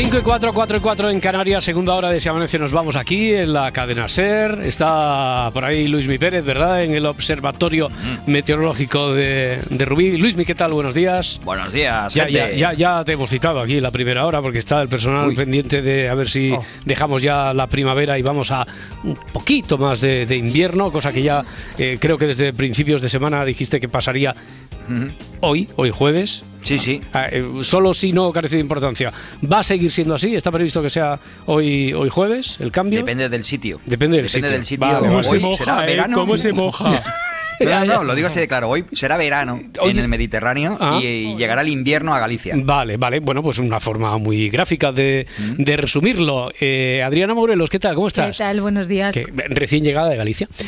Cinco y 4, 4 y 4 en Canarias, segunda hora de Si Amanece nos vamos aquí en la cadena SER. Está por ahí Luis Mi Pérez, ¿verdad? En el Observatorio Meteorológico de, de Rubí. Luis Mi, ¿qué tal? Buenos días. Buenos días. Ya, ya, ya, ya te hemos citado aquí en la primera hora porque está el personal Uy. pendiente de a ver si Oh. dejamos ya la primavera y vamos a un poquito más de, de invierno, cosa que ya eh, creo que desde principios de semana dijiste que pasaría hoy, hoy jueves. Sí, sí. Ah, eh, Solo si no carece de importancia. ¿Va a seguir siendo así? ¿Está previsto que sea hoy, hoy jueves el cambio? Depende del sitio. Depende del sitio. del sitio. Vale, Hoy vale. será verano. moja? No, no, no, lo digo así de claro. Hoy será verano Oye. en el Mediterráneo Ah. y, y llegará el invierno a Galicia. Vale, vale. Bueno, pues una forma muy gráfica de, de resumirlo. Eh, Adriana Morelos, ¿qué tal? ¿Cómo ¿Qué estás? tal? Buenos días. Que- recién llegada de Galicia.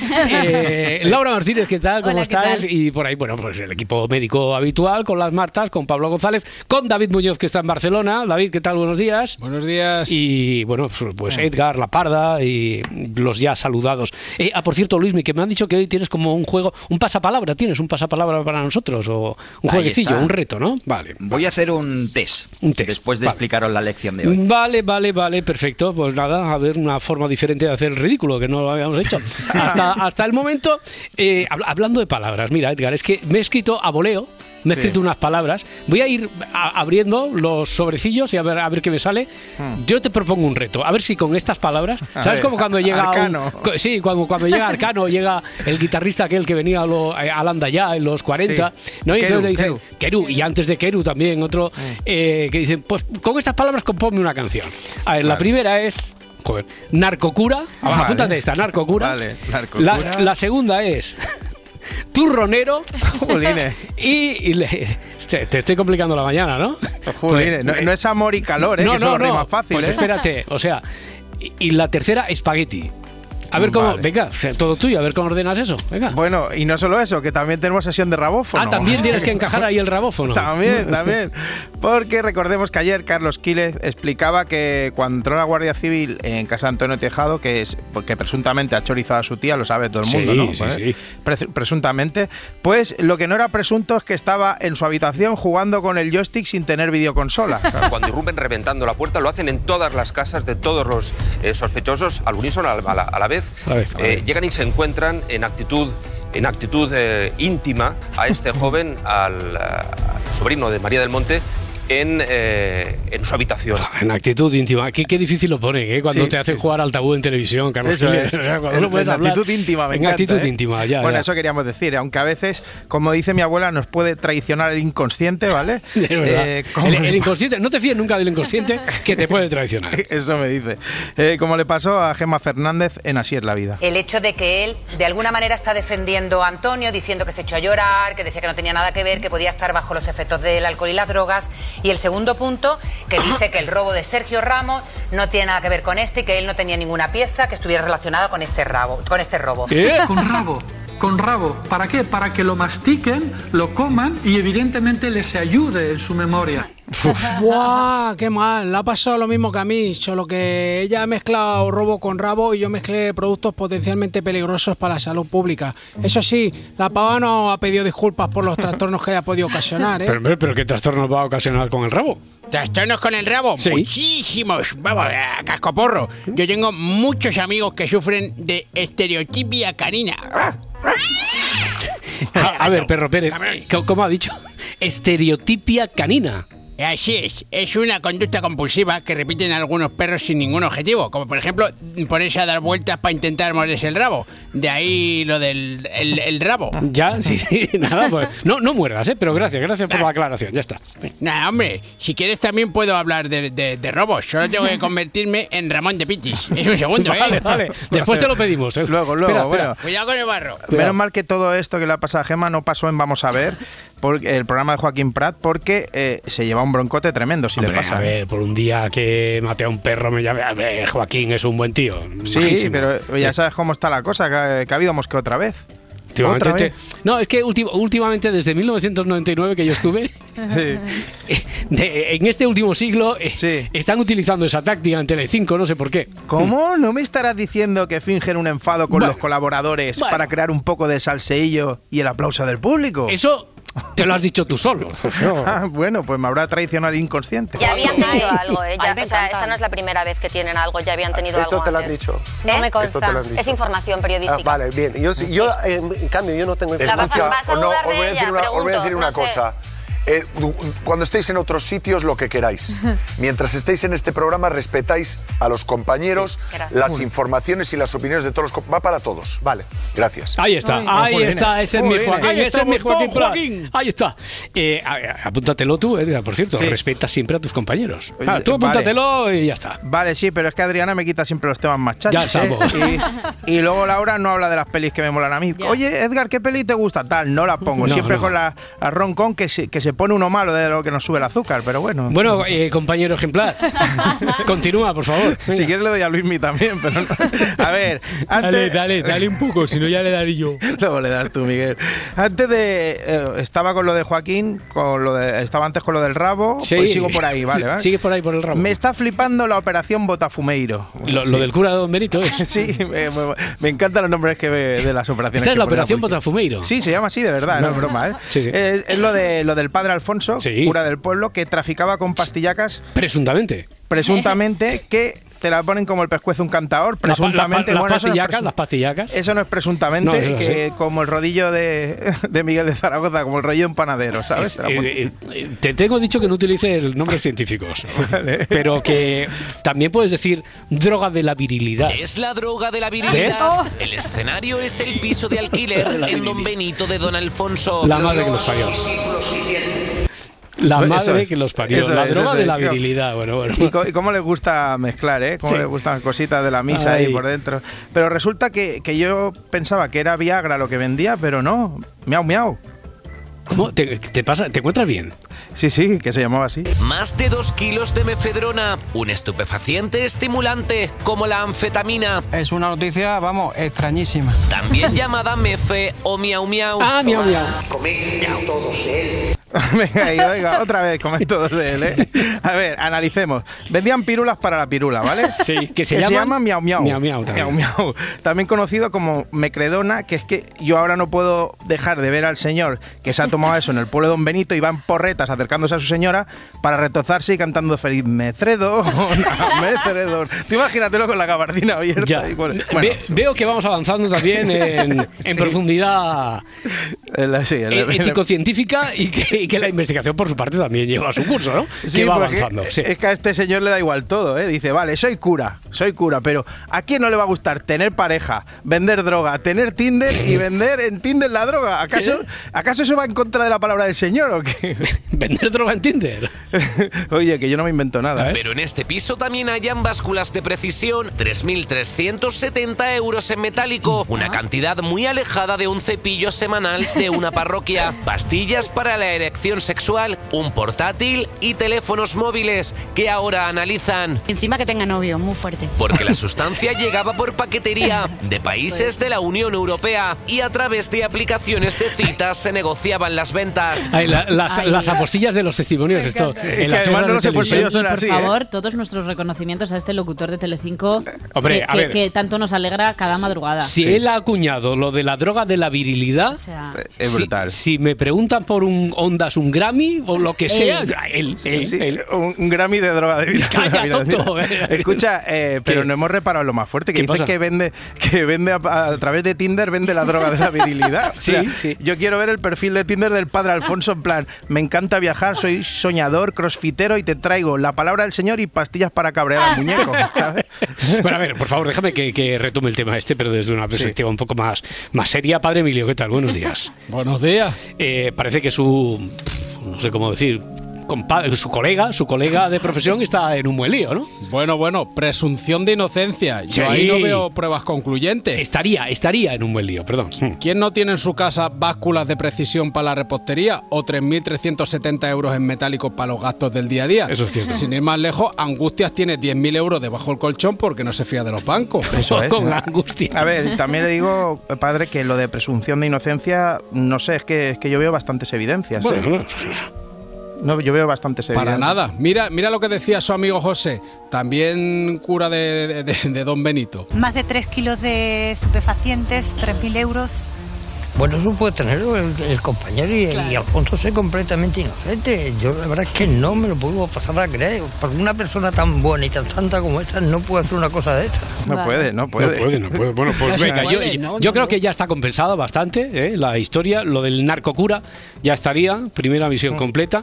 Eh, Laura Martínez, ¿qué tal? ¿Cómo Hola, ¿qué estás? tal? Y por ahí, bueno, pues el equipo médico habitual, con las Martas, con Pablo González, con David Muñoz, que está en Barcelona. David, ¿qué tal? Buenos días. Buenos días. Y bueno, pues Edgar, La Parda y los ya saludados. Eh, ah, por cierto, Luismi, que me han dicho que hoy tienes como un juego, un pasapalabra, ¿tienes un pasapalabra para nosotros? O un Ahí jueguecillo, está. un reto, ¿no? Vale. Voy a hacer un test. Un test, Después de vale. explicaros la lección de hoy. Vale, vale, vale, perfecto. Pues nada, a ver una forma diferente de hacer el ridículo, que no lo habíamos hecho. Hasta, hasta el momento, eh, habla- hablando de palabras, mira, Edgar, es que me he escrito a voleo. Me he Sí. escrito unas palabras. Voy a ir a- abriendo los sobrecillos y a ver, a ver qué me sale. Yo te propongo un reto. A ver si con estas palabras. A ¿Sabes ver, como cuando llega. Arcano. sí, cuando, cuando llega Arcano, llega el guitarrista aquel que venía a, lo, a Landa ya en los 40. Sí. ¿no? Y entonces le dicen. Keru. Keru, y antes de Keru también otro eh, que dicen, pues con estas palabras componme una canción. A ver, la primera es, joder, narcocura. Ah, Vale. Apúntate esta, narcocura. Vale, narcocura. La, la segunda es turronero. Y, y le- te, te estoy complicando la mañana, ¿no? Pues, no es amor y calor, ¿eh? no, que no, rima fácil, Pues ¿eh? espérate, o sea, y, y la tercera, espagueti. A ver cómo, Vale. venga, todo tuyo, a ver cómo ordenas eso. Venga. Bueno, y no solo eso, que también tenemos sesión de rabófono. ah, también tienes que encajar ahí el rabófono. También, también. Porque recordemos que ayer Carlos Quiles explicaba que cuando entró la Guardia Civil en casa de Antonio Tejado, que es porque presuntamente ha chorizado a su tía, lo sabe todo el Sí, mundo, ¿no? sí, Pues, sí. pres- presuntamente, pues lo que no era presunto es que estaba en su habitación jugando con el joystick sin tener videoconsola. Cuando irrumpen reventando la puerta, lo hacen en todas las casas de todos los eh, sospechosos al unísono, a la, a la- a la vez. A a Eh, llegan y se encuentran en actitud, en actitud eh, íntima a este joven, al, al sobrino de María del Monte, en, eh, en su habitación. En actitud íntima. Qué, qué difícil lo ponen, ¿eh? Cuando Sí, te hacen sí. jugar al tabú en televisión, Carlos. Eso Quiles. es. O sea, cuando no puedes en hablar. actitud íntima, me En encanta, actitud ¿eh? íntima, ya. Bueno, ya. eso queríamos decir, aunque a veces, como dice mi abuela, nos puede traicionar el inconsciente, ¿vale? De verdad. Eh, como el, el inconsciente, no te fíes nunca del inconsciente que te puede traicionar. Eso me dice. Eh, como le pasó a Gema Fernández en Así es la vida. El hecho de que él, de alguna manera, está defendiendo a Antonio, diciendo que se echó a llorar, que decía que no tenía nada que ver, que podía estar bajo los efectos del alcohol y las drogas. Y el segundo punto, que dice que el robo de Sergio Ramos no tiene nada que ver con este y que él no tenía ninguna pieza que estuviera relacionada con este, rabo, con este robo. ¿Eh? Con rabo, con rabo. ¿Para qué? Para que lo mastiquen, lo coman y evidentemente les ayude en su memoria. ¡Buah! ¡Qué mal! Le ha pasado lo mismo que a mí, solo que ella ha mezclado robo con rabo y yo mezclé productos potencialmente peligrosos para la salud pública. Eso sí, la pava no ha pedido disculpas por los trastornos que haya podido ocasionar, ¿eh? Pero, pero, pero ¿qué trastorno va a ocasionar con el rabo? ¿Trastornos con el rabo? Sí. Muchísimos. Vamos, a cascoporro. Yo tengo muchos amigos que sufren de estereotipia canina. A, a ver, perro Pérez, ¿cómo- ¿cómo ha dicho? Estereotipia canina. Así es, es una conducta compulsiva que repiten algunos perros sin ningún objetivo, como por ejemplo ponerse a dar vueltas para intentar morderse el rabo. De ahí lo del el, el rabo. Ya, sí, sí, nada, pues. No, no muerdas, ¿eh? Pero gracias, gracias por la aclaración, ya está. Nada, hombre, si quieres también puedo hablar de, de- de robos. Solo tengo que convertirme en Ramón de Pitis. Es un segundo, Vale, ¿eh? vale. Después te lo pedimos, ¿eh? Luego, luego, Espera, bueno. espera. Cuidado con el barro. Menos mal que todo esto que le ha pasado a Gema no pasó en Vamos a ver, porque, el programa de Joaquín Prat, porque eh, se lleva un broncote tremendo si Hombre, le pasa. a ver, por un día que maté a un perro me llame. A ver, Joaquín es un buen tío. Sí, majísimo. pero ya sabes cómo está la cosa, que ha, que ha habido mosqueo otra vez. Últimamente te- no, es que últimamente, desde 1999 que yo estuve, de- en este último siglo, eh, están utilizando esa táctica en Telecinco, no sé por qué. ¿Cómo? ¿No me estarás diciendo que fingen un enfado con Bueno. los colaboradores Bueno. para crear un poco de salseillo y el aplauso del público? Eso te lo has dicho tú solo. Ah, bueno, pues me habrá traicionado el inconsciente. Ya habían tenido algo, ¿eh? Ya- ay, me o sea, esta no es la primera vez que tienen algo, ya habían tenido Esto algo te lo antes. dicho. No me ¿Eh? consta. Esto te lo han dicho. Es información periodística. Ah, vale, bien. Yo, sí- yo en, en cambio, yo no tengo información. vas a o no, os de voy a decir una, os voy a decir una no sé. Eh, cuando estéis en otros sitios, lo que queráis. Mientras estéis en este programa, respetáis a los compañeros, gracias. las Muy informaciones y las opiniones de todos los... Va para todos. Vale. Gracias. Ahí está, Ay, ahí está, ese es mi. Joaquín, Ahí ese es mi Joaquín. Joaquín. Ahí está. Eh, apúntatelo tú, Edgar, por cierto, Sí. respetas siempre a tus compañeros. Oye, Ah, tú vale. apúntatelo y ya está. Vale, sí, pero es que Adriana me quita siempre los temas más chachos. Ya ¿eh? estamos. Y, y luego Laura no habla de las pelis que me molan a mí. Ya. Oye, Edgar, ¿qué peli te gusta? Tal, no la pongo. No, siempre no. con la, la roncón que se, que se pone uno malo de lo que nos sube el azúcar, pero bueno. Bueno, eh, compañero ejemplar, continúa, por favor. si quieres le doy a Luismi también, pero no. A ver, antes, un poco, si no ya le daré yo. Luego le das tú, Miguel. Antes de. eh, estaba con lo de Joaquín, con lo de, estaba antes con lo del rabo. Sí. Pues sigo por ahí, vale, ¿vale? Sigue por ahí por el ramo. Me está flipando la operación Botafumeiro. Lo, Sí. lo del cura de Don Benito es. Sí, me, me- me encantan los nombres que de las operaciones. Esta es la operación. Botafumeiro. Sí, se llama así de verdad, no, No. es broma, ¿eh? Sí, sí. Es, es lo, de, lo del padre Alfonso, Sí. cura del pueblo, que traficaba con pastillacas, Presuntamente. presuntamente, que te la ponen como el pescuezo un cantador, presuntamente. Las no presun- las pastillacas. eso no es presuntamente, No, eso que sí. como el rodillo de, de Miguel de Zaragoza, como el rollo de un panadero, ¿sabes? Es- Te la ponen. eh, eh, te tengo dicho que no utilices nombres científicos, pero que también puedes decir droga de la virilidad. Es la droga de la ¿Ves? virilidad. El escenario es el piso de alquiler en Don Benito de Don Alfonso. La madre que los parió. La madre es. que los parió. Eso La es, droga de es. la virilidad. Bueno, bueno. Y, cómo les gusta mezclar, ¿eh? Cómo Sí. les gustan cositas de la misa ahí Ay. por dentro. Pero resulta que, que yo pensaba que era Viagra lo que vendía, pero no. Miau, miau. ¿Cómo? ¿Te, te pasa? ¿Te encuentras bien? Sí, sí, que se llamaba así. Más de dos kilos de mefedrona, un estupefaciente estimulante como la anfetamina, Es una noticia, vamos, extrañísima. también llamada mefe o miau miau. Ah, miau, miau. venga, y venga, otra vez, comen todos de él, ¿eh? A ver, analicemos. Vendían pirulas para la pirula, ¿vale? Sí, que se llama llaman miau miau. miau miau también. Miau miau. También conocido como mecredona, que es que yo ahora no puedo dejar de ver al señor que se ha tomado eso en el pueblo de Don Benito y va en porretas acercándose a su señora para retozarse y cantando feliz mecredo, mecredo. Tú imagínatelo con la gabardina abierta. Ya. y con- Ve- bueno, veo que vamos avanzando también en, en Sí. profundidad sí, ético-científica y que, y que la investigación, por su parte, también lleva su curso, ¿no? Sí, que va avanzando. sí. Es que a este señor le da igual todo, ¿eh? Dice, vale, soy cura, soy cura, pero ¿a quién no le va a gustar tener pareja, vender droga, tener Tinder y vender en Tinder la droga? ¿Acaso, ¿acaso eso va en contra de la palabra del señor o qué? ¿Vender droga en Tinder? Oye, que yo no me invento nada, ¿eh? Pero en este piso también hayan básculas de precisión, 3.370 euros en metálico, una cantidad muy alejada de un cepillo semanal de una parroquia, pastillas para la erección sexual, un portátil y teléfonos móviles que ahora analizan. Encima que tenga novio, muy fuerte. Porque la sustancia llegaba por paquetería de países de la Unión Europea y a través de aplicaciones de citas se negociaban las ventas. Ay, la- las, Ay. las apostillas de los testimonios, esto. en las además no son Y por así, ¿eh? favor, todos nuestros reconocimientos a este locutor de Telecinco Hombre, que, a que- ver. que tanto nos alegra cada madrugada. Si él ha acuñado lo de la droga de la virilidad, O sea, Es si- brutal. Si, me preguntan por un, on- mandas un Grammy o lo que sea. Él. Él, Sí, él, sí, él. Un, un Grammy de droga de vida. Calla, tonto. Escucha, eh, pero ¿Qué? no hemos reparado lo más fuerte, que ¿Qué dice pasa? que vende, que vende a, a través de Tinder, vende la droga de la virilidad. Sí, O sea, Yo quiero ver el perfil de Tinder del padre Alfonso en plan, me encanta viajar, soy soñador, crossfitero y te traigo la palabra del Señor y pastillas para cabrear al muñeco. ¿sabes? Bueno, a ver, por favor, déjame que, que retome el tema este, pero desde una perspectiva un poco más, más seria. Padre Emilio, ¿qué tal? Buenos días. Buenos días. Eh, parece que su, no sé cómo decir, compa- su colega, su colega de profesión está en un buen lío, ¿no? Bueno, bueno, presunción de inocencia. Yo Sí. ahí no veo pruebas concluyentes. Estaría, estaría en un buen lío, perdón. ¿Quién no tiene en su casa básculas de precisión para la repostería o 3.370 euros en metálicos para los gastos del día a día? Eso es cierto. Sin ir más lejos, Angustias tiene 10.000 euros debajo del colchón porque no se fía de los bancos. Eso es. Con angustia. A ver, también le digo, padre, que lo de presunción de inocencia, no sé, es que, es que yo veo bastantes evidencias. ¿eh? Bueno, No, yo veo bastantes evidencias. Para nada. Mira, mira lo que decía su amigo José, también cura de, de- de- de Don Benito. Más de 3 kilos de estupefacientes, 3.000 euros. Bueno, eso puede tenerlo el, el compañero y, y Alfonso es completamente inocente. Yo la verdad es que no me lo puedo pasar a creer. Porque una persona tan buena y tan santa como esa no puede hacer una cosa de esta. No puede, no puede. No puede, no puede. Bueno, pues No venga, yo, puede, yo- no, yo no, creo que ya está compensada bastante ¿eh? la historia. Lo del narcocura ya estaría, primera Mm. misión completa.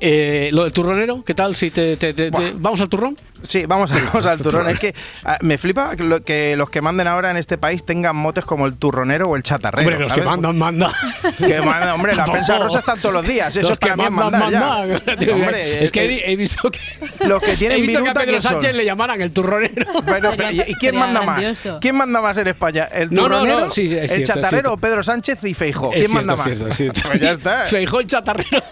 Eh, lo del turronero, ¿qué tal? Si te, te- te- te- ¿Vamos al turrón? Sí, vamos, a- vamos al turrón. Es que ah, me flipa que, lo- que los que manden ahora en este país tengan motes como el turronero o el chatarrero. Hombre, los. Mandan, mandan. Que mandan, hombre, la prensa rosa están todos los días. Eso Los es para que mí es mandan, mandar ya. mandan. Hombre, es que eh, he, he visto que, los que tienen he visto que a Pedro ¿quién son? Sánchez le llamaran el turronero. Bueno, pero, ¿y, quién manda grandioso. más? ¿Quién manda más en España? ¿El No, no, no, turronero, sí, es el cierto, es chatarrero o Pedro Sánchez y Feijó? Es ¿Quién cierto, manda es más? cierto, es cierto. Pues ya está. Feijó el chatarrero.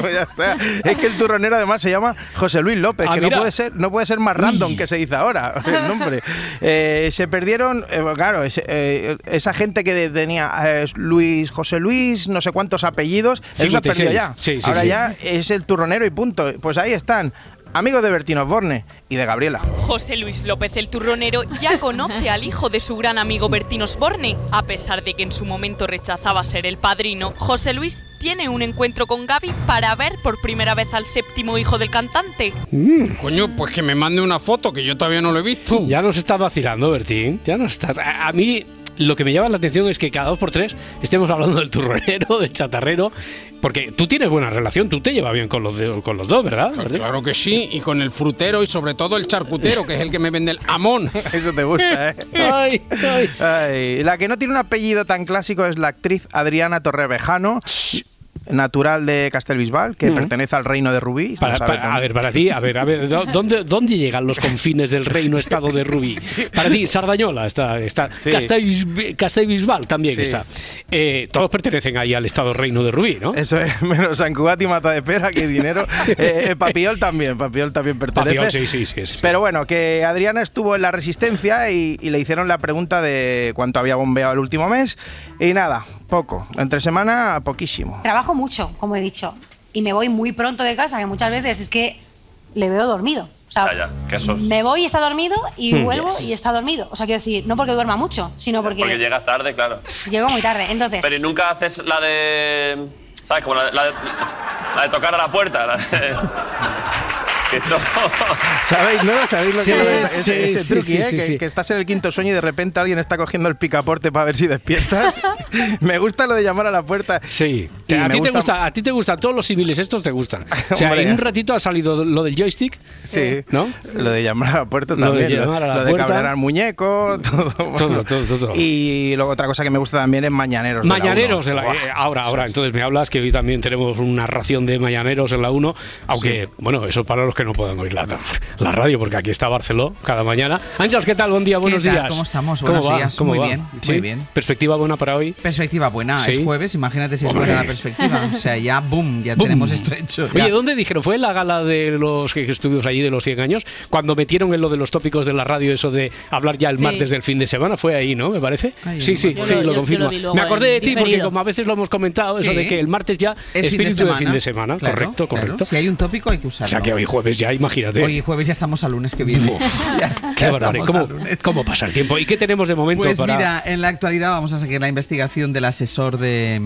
Pues ya está. Es que el turronero además se llama José Luis López, Ah, que mira. no puede ser, no puede ser más random que se dice ahora el nombre. Eh, se perdieron, eh, claro, ese- eh, esa gente que tenía eh, Luis, José Luis, no sé cuántos apellidos, eso se ha 56. perdido ya. Sí, sí, ahora sí. ya es el turronero y punto. Pues ahí están, amigos de Bertino Osborne y de Gabriela. José Luis López el Turronero ya conoce al hijo de su gran amigo Bertín Osborne. A pesar de que en su momento rechazaba ser el padrino, José Luis tiene un encuentro con Gaby para ver por primera vez al séptimo hijo del cantante. Coño, pues que me mande una foto, que yo todavía no lo he visto. Ya nos está vacilando, Bertín. Ya nos está. A, a mí lo que me llama la atención es que cada dos por tres estemos hablando del turronero, del chatarrero, porque tú tienes buena relación, tú te llevas bien con los, de- con los dos, ¿verdad? Claro que sí, y con el frutero y sobre todo el charcutero, que es el que me vende el amón. Eso te gusta, ¿eh? Ay, ay. Ay, la que no tiene un apellido tan clásico es la actriz Adriana Torrevejano, natural de Castelbisbal, que Ujú. pertenece al reino de Rubí. Para- para- a ver, para ti, a ver, a ver, ¿dó- ¿dónde, ¿dónde llegan los confines del reino-estado de Rubí? Para ti, Sardañola está, está Sí. Castellbisbal también Sí. está. Eh, todos pertenecen ahí al estado-reino de Rubí, ¿no? Eso es, menos San Cugat y Mata de Pera, que dinero. Eh, eh, Papiol también, Papiol también pertenece. Papiol, sí, sí, sí, sí. Pero bueno, que Adriana estuvo en la Resistencia y, y le hicieron la pregunta de cuánto había bombeado el último mes. Y nada, poco. Entre semana, poquísimo. Trabajo mucho, como he dicho, y me voy muy pronto de casa, que muchas veces es que le veo dormido. O sea, Ya, ya, que eso es- me voy y está dormido y Hmm. vuelvo Yes. y está dormido. O sea, quiero decir, no porque duerma mucho, sino porque, Porque llegas tarde, claro. llego muy tarde. Entonces, Pero ¿y nunca haces la de. ¿Sabes? Como la de, la de, la de tocar a la puerta. La de- esto- ¿Sabéis, no? ¿Sabéis lo Sí, que es sí, ese, ese sí, truqui, sí, eh? sí, que, sí. que estás en el quinto sueño y de repente alguien está cogiendo el picaporte para ver si despiertas. me gusta lo de llamar a la puerta. Sí. Y a, ti te gusta- a ti te gustan todos los civiles estos, te gustan. O sea, en un ratito ha salido lo del joystick. Sí, ¿No? Lo de llamar a la puerta Lo de también. llamar a la lo de puerta. cabrear al muñeco, todo. Todo, todo, todo. Y luego otra cosa que me gusta también es Mañaneros. de la Mañaneros, de la- Buah. eh, ahora, ahora, entonces me hablas que hoy también tenemos una ración de mañaneros en la 1, aunque, bueno, eso para los que no puedan oír la, la radio, porque aquí está Barceló cada mañana. Ángeles, ¿qué tal? Buen día, buenos tal? días. ¿Cómo estamos? ¿Cómo Buenos va? días. ¿Cómo Muy va? bien, muy bien. ¿Perspectiva buena para hoy? Perspectiva buena, Sí. es jueves, imagínate si es Hombre. buena la perspectiva. O sea, ya, boom, ya Boom. tenemos esto hecho. ya. Oye, ¿dónde dijeron? ¿Fue en la gala de los que estuvimos allí de los 100 años? Cuando metieron en lo de los tópicos de la radio eso de hablar ya el Sí. martes del fin de semana, fue ahí, ¿no? Me parece. Ay, sí, sí, sí, lo confirmo. Me acordé de ti porque como a veces lo hemos comentado, eso de que el martes ya Es espíritu de, fin de semana. Correcto, correcto. Si hay un tópico hay que O usarlo. sea que hoy jueves ya, imagínate. Hoy jueves ya estamos al lunes que viene. Ya Qué barbaridad. ¿Cómo, al lunes. ¿Cómo pasa el tiempo? ¿Y qué tenemos de momento Pues para.? mira, en la actualidad vamos a seguir la investigación del asesor de,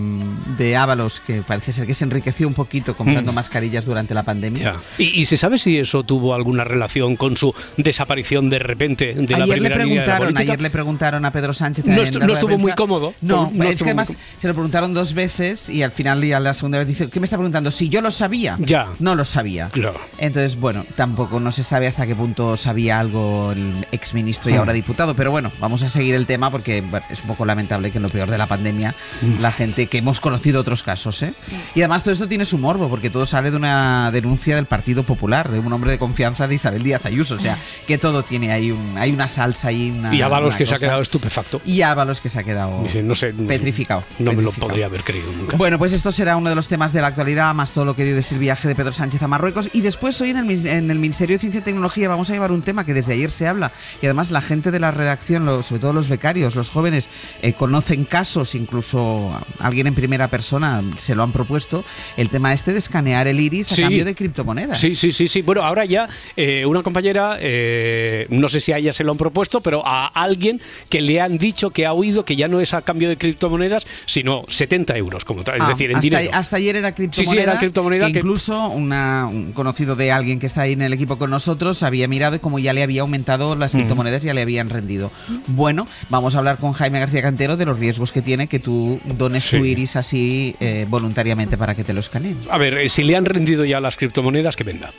de Ábalos, que parece ser que se enriqueció un poquito comprando Mm. mascarillas durante la pandemia. ¿Y, y se sabe si eso tuvo alguna relación con su desaparición de repente de la ayer le primera línea de la preguntaron, política? ayer le preguntaron a Pedro Sánchez. No la estuvo muy cómodo. No, No es que muy además se lo preguntaron dos veces y al final y a la segunda vez dice, ¿qué me está preguntando? Si yo lo sabía. Ya. No lo sabía. Claro. Entonces, bueno, tampoco no se sabe hasta qué punto sabía algo el exministro y Mm. ahora diputado, pero bueno, vamos a seguir el tema porque bueno, es un poco lamentable que en lo peor de la pandemia Mm. la gente que hemos conocido otros casos, ¿eh? Y además todo esto tiene su morbo porque todo sale de una denuncia del Partido Popular, de un hombre de confianza de Isabel Díaz Ayuso, o sea, que todo tiene ahí un, hay una salsa y una Y Ábalos que se ha quedado estupefacto. y Ábalos que se ha quedado Dice, no sé, petrificado. No me lo podría haber creído nunca. Bueno, pues esto será uno de los temas de la actualidad, más todo lo que dio de el viaje de Pedro Sánchez a Marruecos. Y después hoy en el, min- en el Ministerio de Ciencia y Tecnología vamos a llevar un tema que desde ayer se habla. Y además la gente de la redacción, lo- sobre todo los becarios, los jóvenes, eh, conocen casos, incluso alguien en primera persona se lo han propuesto, el tema este de escanear el iris a Sí. cambio de criptomonedas. Sí, sí, sí, sí. Bueno, ahora ya eh, una compañera, eh, no sé si a ella se lo han propuesto, pero a alguien que le han dicho que ha oído que ya no es a cambio de criptomonedas, sino 70 euros, como tal, es Ah, decir, en hasta, dinero. hasta ayer era Sí, criptomoneda. sí, era criptomoneda que- incluso una- un conocido de alguien que está ahí en el equipo con nosotros había mirado y como ya le había aumentado las Mm. criptomonedas, ya le habían rendido. Bueno, vamos a hablar con Jaime García Cantero de los riesgos que tiene que tú dones tu Sí. iris así eh, voluntariamente para que te lo escaneen. A ver, eh, si le han rendido ya las criptomonedas, que venda.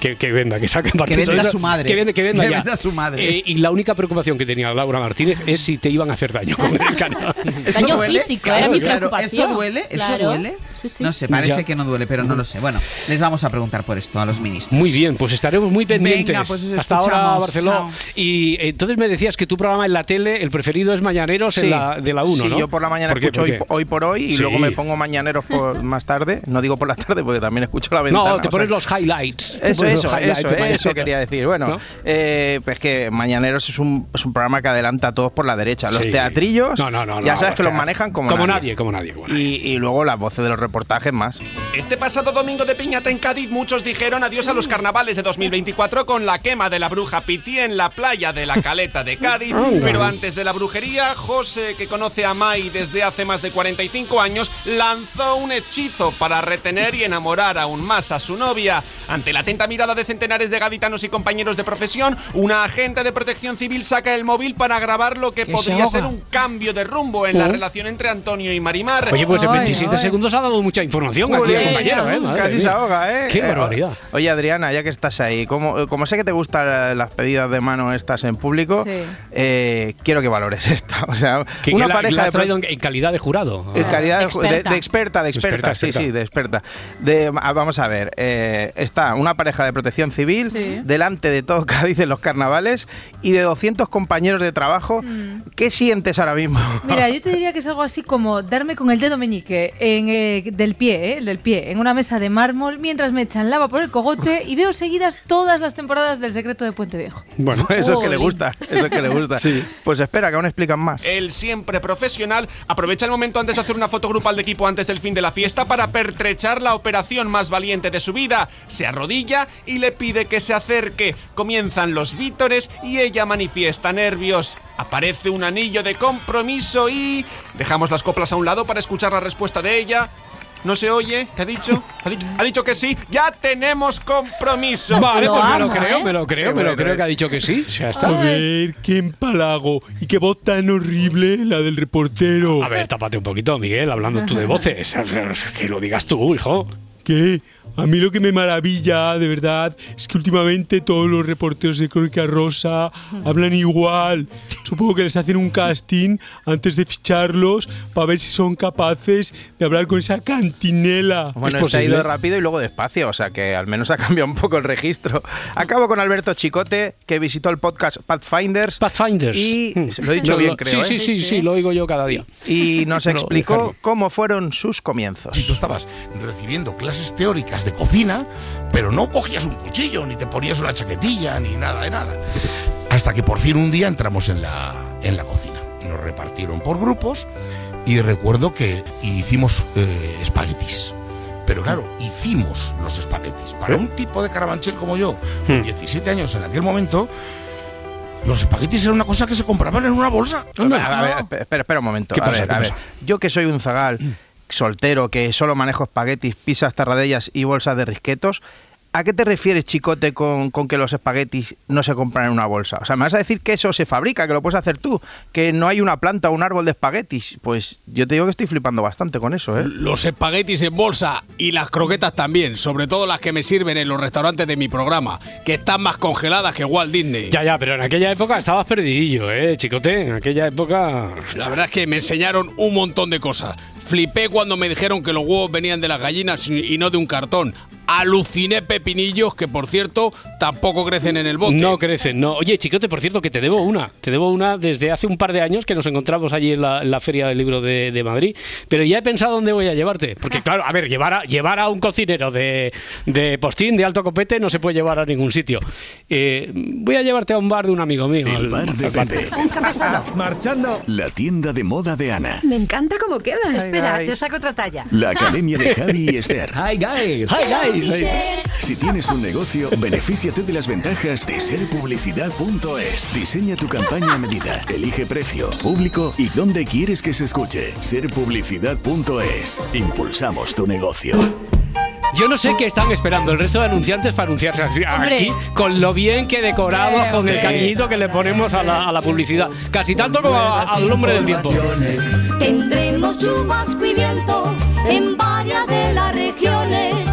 Que, que venda, que saque partido venda de eso. su madre. Que venda, que venda Que ya. venda su madre. Eh, y la única preocupación que tenía Laura Martínez es si te iban a hacer daño con el canal. ¿Eso Daño duele? físico, Claro, era mi claro. ¿Eso duele? ¿Eso Claro. duele? Sí, sí. No sé, parece Ya. que no duele, pero no lo sé. Bueno, les vamos a preguntar por esto a los ministros. Muy bien, pues estaremos muy pendientes. Venga, pues Hasta ahora. Barcelona. Chao. Y entonces me decías que tu programa en la tele, el preferido es Mañaneros en la, de la 1, sí, ¿no? yo por la mañana escucho ¿Por hoy, por hoy y Sí. luego me pongo mañaneros por más tarde. No digo por la tarde porque también escucho la ventana. No, te pones los highlights. Eso, eso, los highlights eso, eso quería decir. Bueno, ¿No? eh, pues que Mañaneros es un, es un programa que adelanta a todos por la derecha. Los Sí. teatrillos, No, no, no, ya no, sabes o que sea, los manejan como, como nadie. nadie, como nadie. como Y, y luego las voces de los reportajes más. Este pasado domingo de Piñata en Cádiz muchos dijeron adiós a los carnavales de 2024 con la quema de la bruja Piti en la playa de la Caleta de Cádiz. Pero antes de la brujería, José, que conoce a Mai desde hace más de 45 años, lanzó un hechizo para retener y enamorar aún más a su novia. Ante la atenta mirada de centenares de gaditanos y compañeros de profesión, una agente de protección civil saca el móvil para grabar lo que Que se podría ahoga. ser un cambio de rumbo en la Oh. relación entre Antonio y Marimar. Oye, pues en Ay, 27 ay. segundos ha dado mucha información aquí Joder, compañero, ¿eh? Madre Casi mía. se ahoga, ¿eh? Qué Eh, barbaridad. Oye, Adriana, ya que estás ahí, como, como sé que te gustan las pedidas de mano estas en público, Sí. eh, quiero que valores esta. O sea, Que, una que la, pareja la has traído en, en calidad de jurado. en calidad de, Experta. de- de experta, de experta, Experta, sí, experta. sí, de experta. De, ah, vamos a ver, eh, está una pareja de protección civil Sí. delante de todo Cádiz en los carnavales y de 200 compañeros de trabajo. ¿Qué sientes ahora mismo? Mira, yo te diría que es algo así como darme con el dedo meñique en, eh, del pie, eh, del pie, en una mesa de mármol mientras me echan lava por el cogote y veo seguidas todas las temporadas del Secreto de Puente Viejo. Bueno, eso es que le gusta, eso es que le gusta. Sí. Pues espera, que aún explican más. El siempre profesional aprovecha el momento antes de hacer una foto grupal de equipo antes del fin de la fiesta para pertrechar la operación más valiente de su vida. Se arrodilla y le pide que se acerque. Comienzan los vítores y ella manifiesta nervios. Aparece un anillo de compromiso y... Dejamos las coplas a un lado para escuchar la respuesta de ella. ¿No se oye? ¿Qué ha dicho? ¿Ha dicho, ha dicho que sí. ¡Ya tenemos compromiso! Vale, Lo pues me lo creo, ¿eh? me lo creo, me lo creo que ha dicho que sí. Ya está. Joder, qué empalago. Y qué voz tan horrible la del reportero. A ver, tápate un poquito, Miguel, hablando tú de voces. Que lo digas tú, hijo. ¿Qué? A mí lo que me maravilla, de verdad, es que últimamente todos los reporteros de Crónica Rosa hablan igual. Supongo que les hacen un casting antes de ficharlos para ver si son capaces de hablar con esa cantinela. Bueno, ¿Es este ha ido rápido y luego despacio, o sea que al menos ha cambiado un poco el registro. Acabo con Alberto Chicote, que visitó el podcast Pathfinders. Pathfinders. Y Mm. lo he dicho No, bien, lo- creo. Sí, ¿eh? sí, sí, sí, lo oigo yo cada día. Y nos explicó dejarlo. cómo fueron sus comienzos. Si tú estabas recibiendo clases teóricas de cocina, pero no cogías un cuchillo, ni te ponías una chaquetilla, ni nada de nada. Hasta que por fin un día entramos en la, en la cocina. Nos repartieron por grupos y recuerdo que hicimos eh, espaguetis. Pero claro, hicimos los espaguetis. Para un tipo de carabanchel como yo, con 17 años en aquel momento, Los espaguetis era una cosa que se compraban en una bolsa. A ver, a ver, espera, espera, un momento. ¿Qué a pasa, ver, qué a ver. pasa? Yo que soy un zagal soltero, que solo manejo espaguetis, pizzas, tarradellas y bolsas de risquetos, ¿a qué te refieres, chicote, con, con que los espaguetis no se compran en una bolsa? O sea, me vas a decir que eso se fabrica, que lo puedes hacer tú, que no hay una planta o un árbol de espaguetis. Pues yo te digo que estoy flipando bastante con eso, ¿eh? Los espaguetis en bolsa y las croquetas también, sobre todo las que me sirven en los restaurantes de mi programa, que están más congeladas que Walt Disney. Ya, ya, pero en aquella época estabas perdidillo, ¿eh, chicote? En aquella época... La verdad es que me enseñaron un montón de cosas. Flipé cuando me dijeron que los huevos venían de las gallinas y no de un cartón. Aluciné pepinillos que, por cierto, tampoco crecen en el bote. No crecen, no. Oye, chicote, por cierto, que te debo una. Te debo una desde hace un par de años que nos encontramos allí en la, en la Feria del Libro de, de Madrid. Pero ya he pensado dónde voy a llevarte. Porque, claro, a ver, llevar a, llevar a un cocinero de, de postín, de alto copete, no se puede llevar a ningún sitio. Eh, voy a llevarte a un bar de un amigo mío. al- bar de. Pepe. Un café solo. Marchando. La tienda de moda de Ana. Me encanta cómo queda. Espera, guys. te saco otra talla. La academia de Javi y Esther. Hi, guys. Hi, guys. Si tienes un negocio, benefíciate de las ventajas de serpublicidad.es. Diseña tu campaña a medida. Elige precio, público y dónde quieres que se escuche. Serpublicidad.es. Impulsamos tu negocio. Yo no sé qué están esperando el resto de anunciantes para anunciarse aquí, Hombre. con lo bien que decoramos, con el Hombre. cariñito que le ponemos a la, a la publicidad. Casi tanto como a- al nombre del tiempo. Tendremos chubasco y viento en varias de las regiones.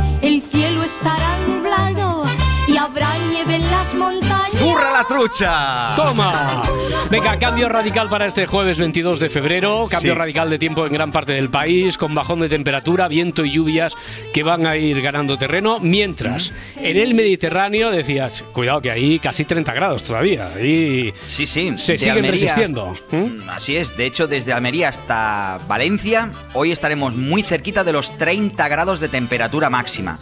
El cielo estará nublado y habrá nieve en las montañas. ¡Burra la trucha! ¡Toma! Venga, cambio radical para este jueves 22 de febrero. Cambio Sí. radical de tiempo en gran parte del país, con bajón de temperatura, viento y lluvias que van a ir ganando terreno. Mientras, en el Mediterráneo decías, cuidado que ahí casi 30 grados todavía. Ahí Sí, sí. se de siguen Almería resistiendo. hasta- Así es. De hecho, desde Almería hasta Valencia, hoy estaremos muy cerquita de los 30 grados de temperatura máxima.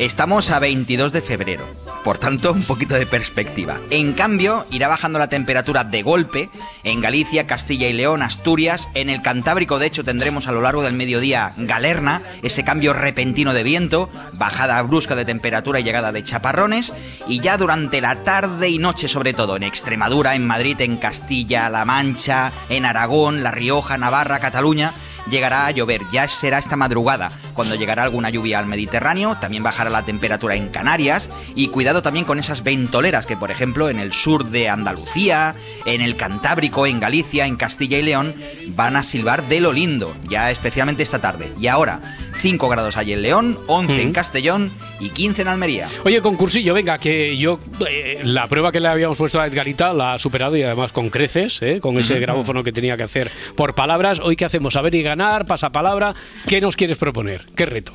Estamos a 22 de febrero, por tanto, un poquito de perspectiva. En cambio, irá bajando la temperatura de golpe en Galicia, Castilla y León, Asturias. En el Cantábrico, de hecho, tendremos a lo largo del mediodía Galerna, ese cambio repentino de viento, bajada brusca de temperatura y llegada de chaparrones. Y ya durante la tarde y noche, sobre todo en Extremadura, en Madrid, en Castilla-La Mancha, en Aragón, La Rioja, Navarra, Cataluña, llegará a llover. Ya será esta madrugada cuando llegará alguna lluvia al Mediterráneo. También bajará la temperatura en Canarias. Y cuidado también con esas ventoleras que, por ejemplo, en el sur de Andalucía, en el Cantábrico, en Galicia, en Castilla y León, van a silbar de lo lindo, ya especialmente esta tarde. Y ahora, 5 grados hay en León, 11 en Castellón y 15 en Almería. Oye, concursillo, venga, que yo eh, la prueba que le habíamos puesto a Edgarita la ha superado y además con creces, ¿eh? con ese grabófono que tenía que hacer por palabras. Hoy, ¿qué hacemos? A ver y ganar, pasapalabra. ¿Qué nos quieres proponer? ¿Qué reto?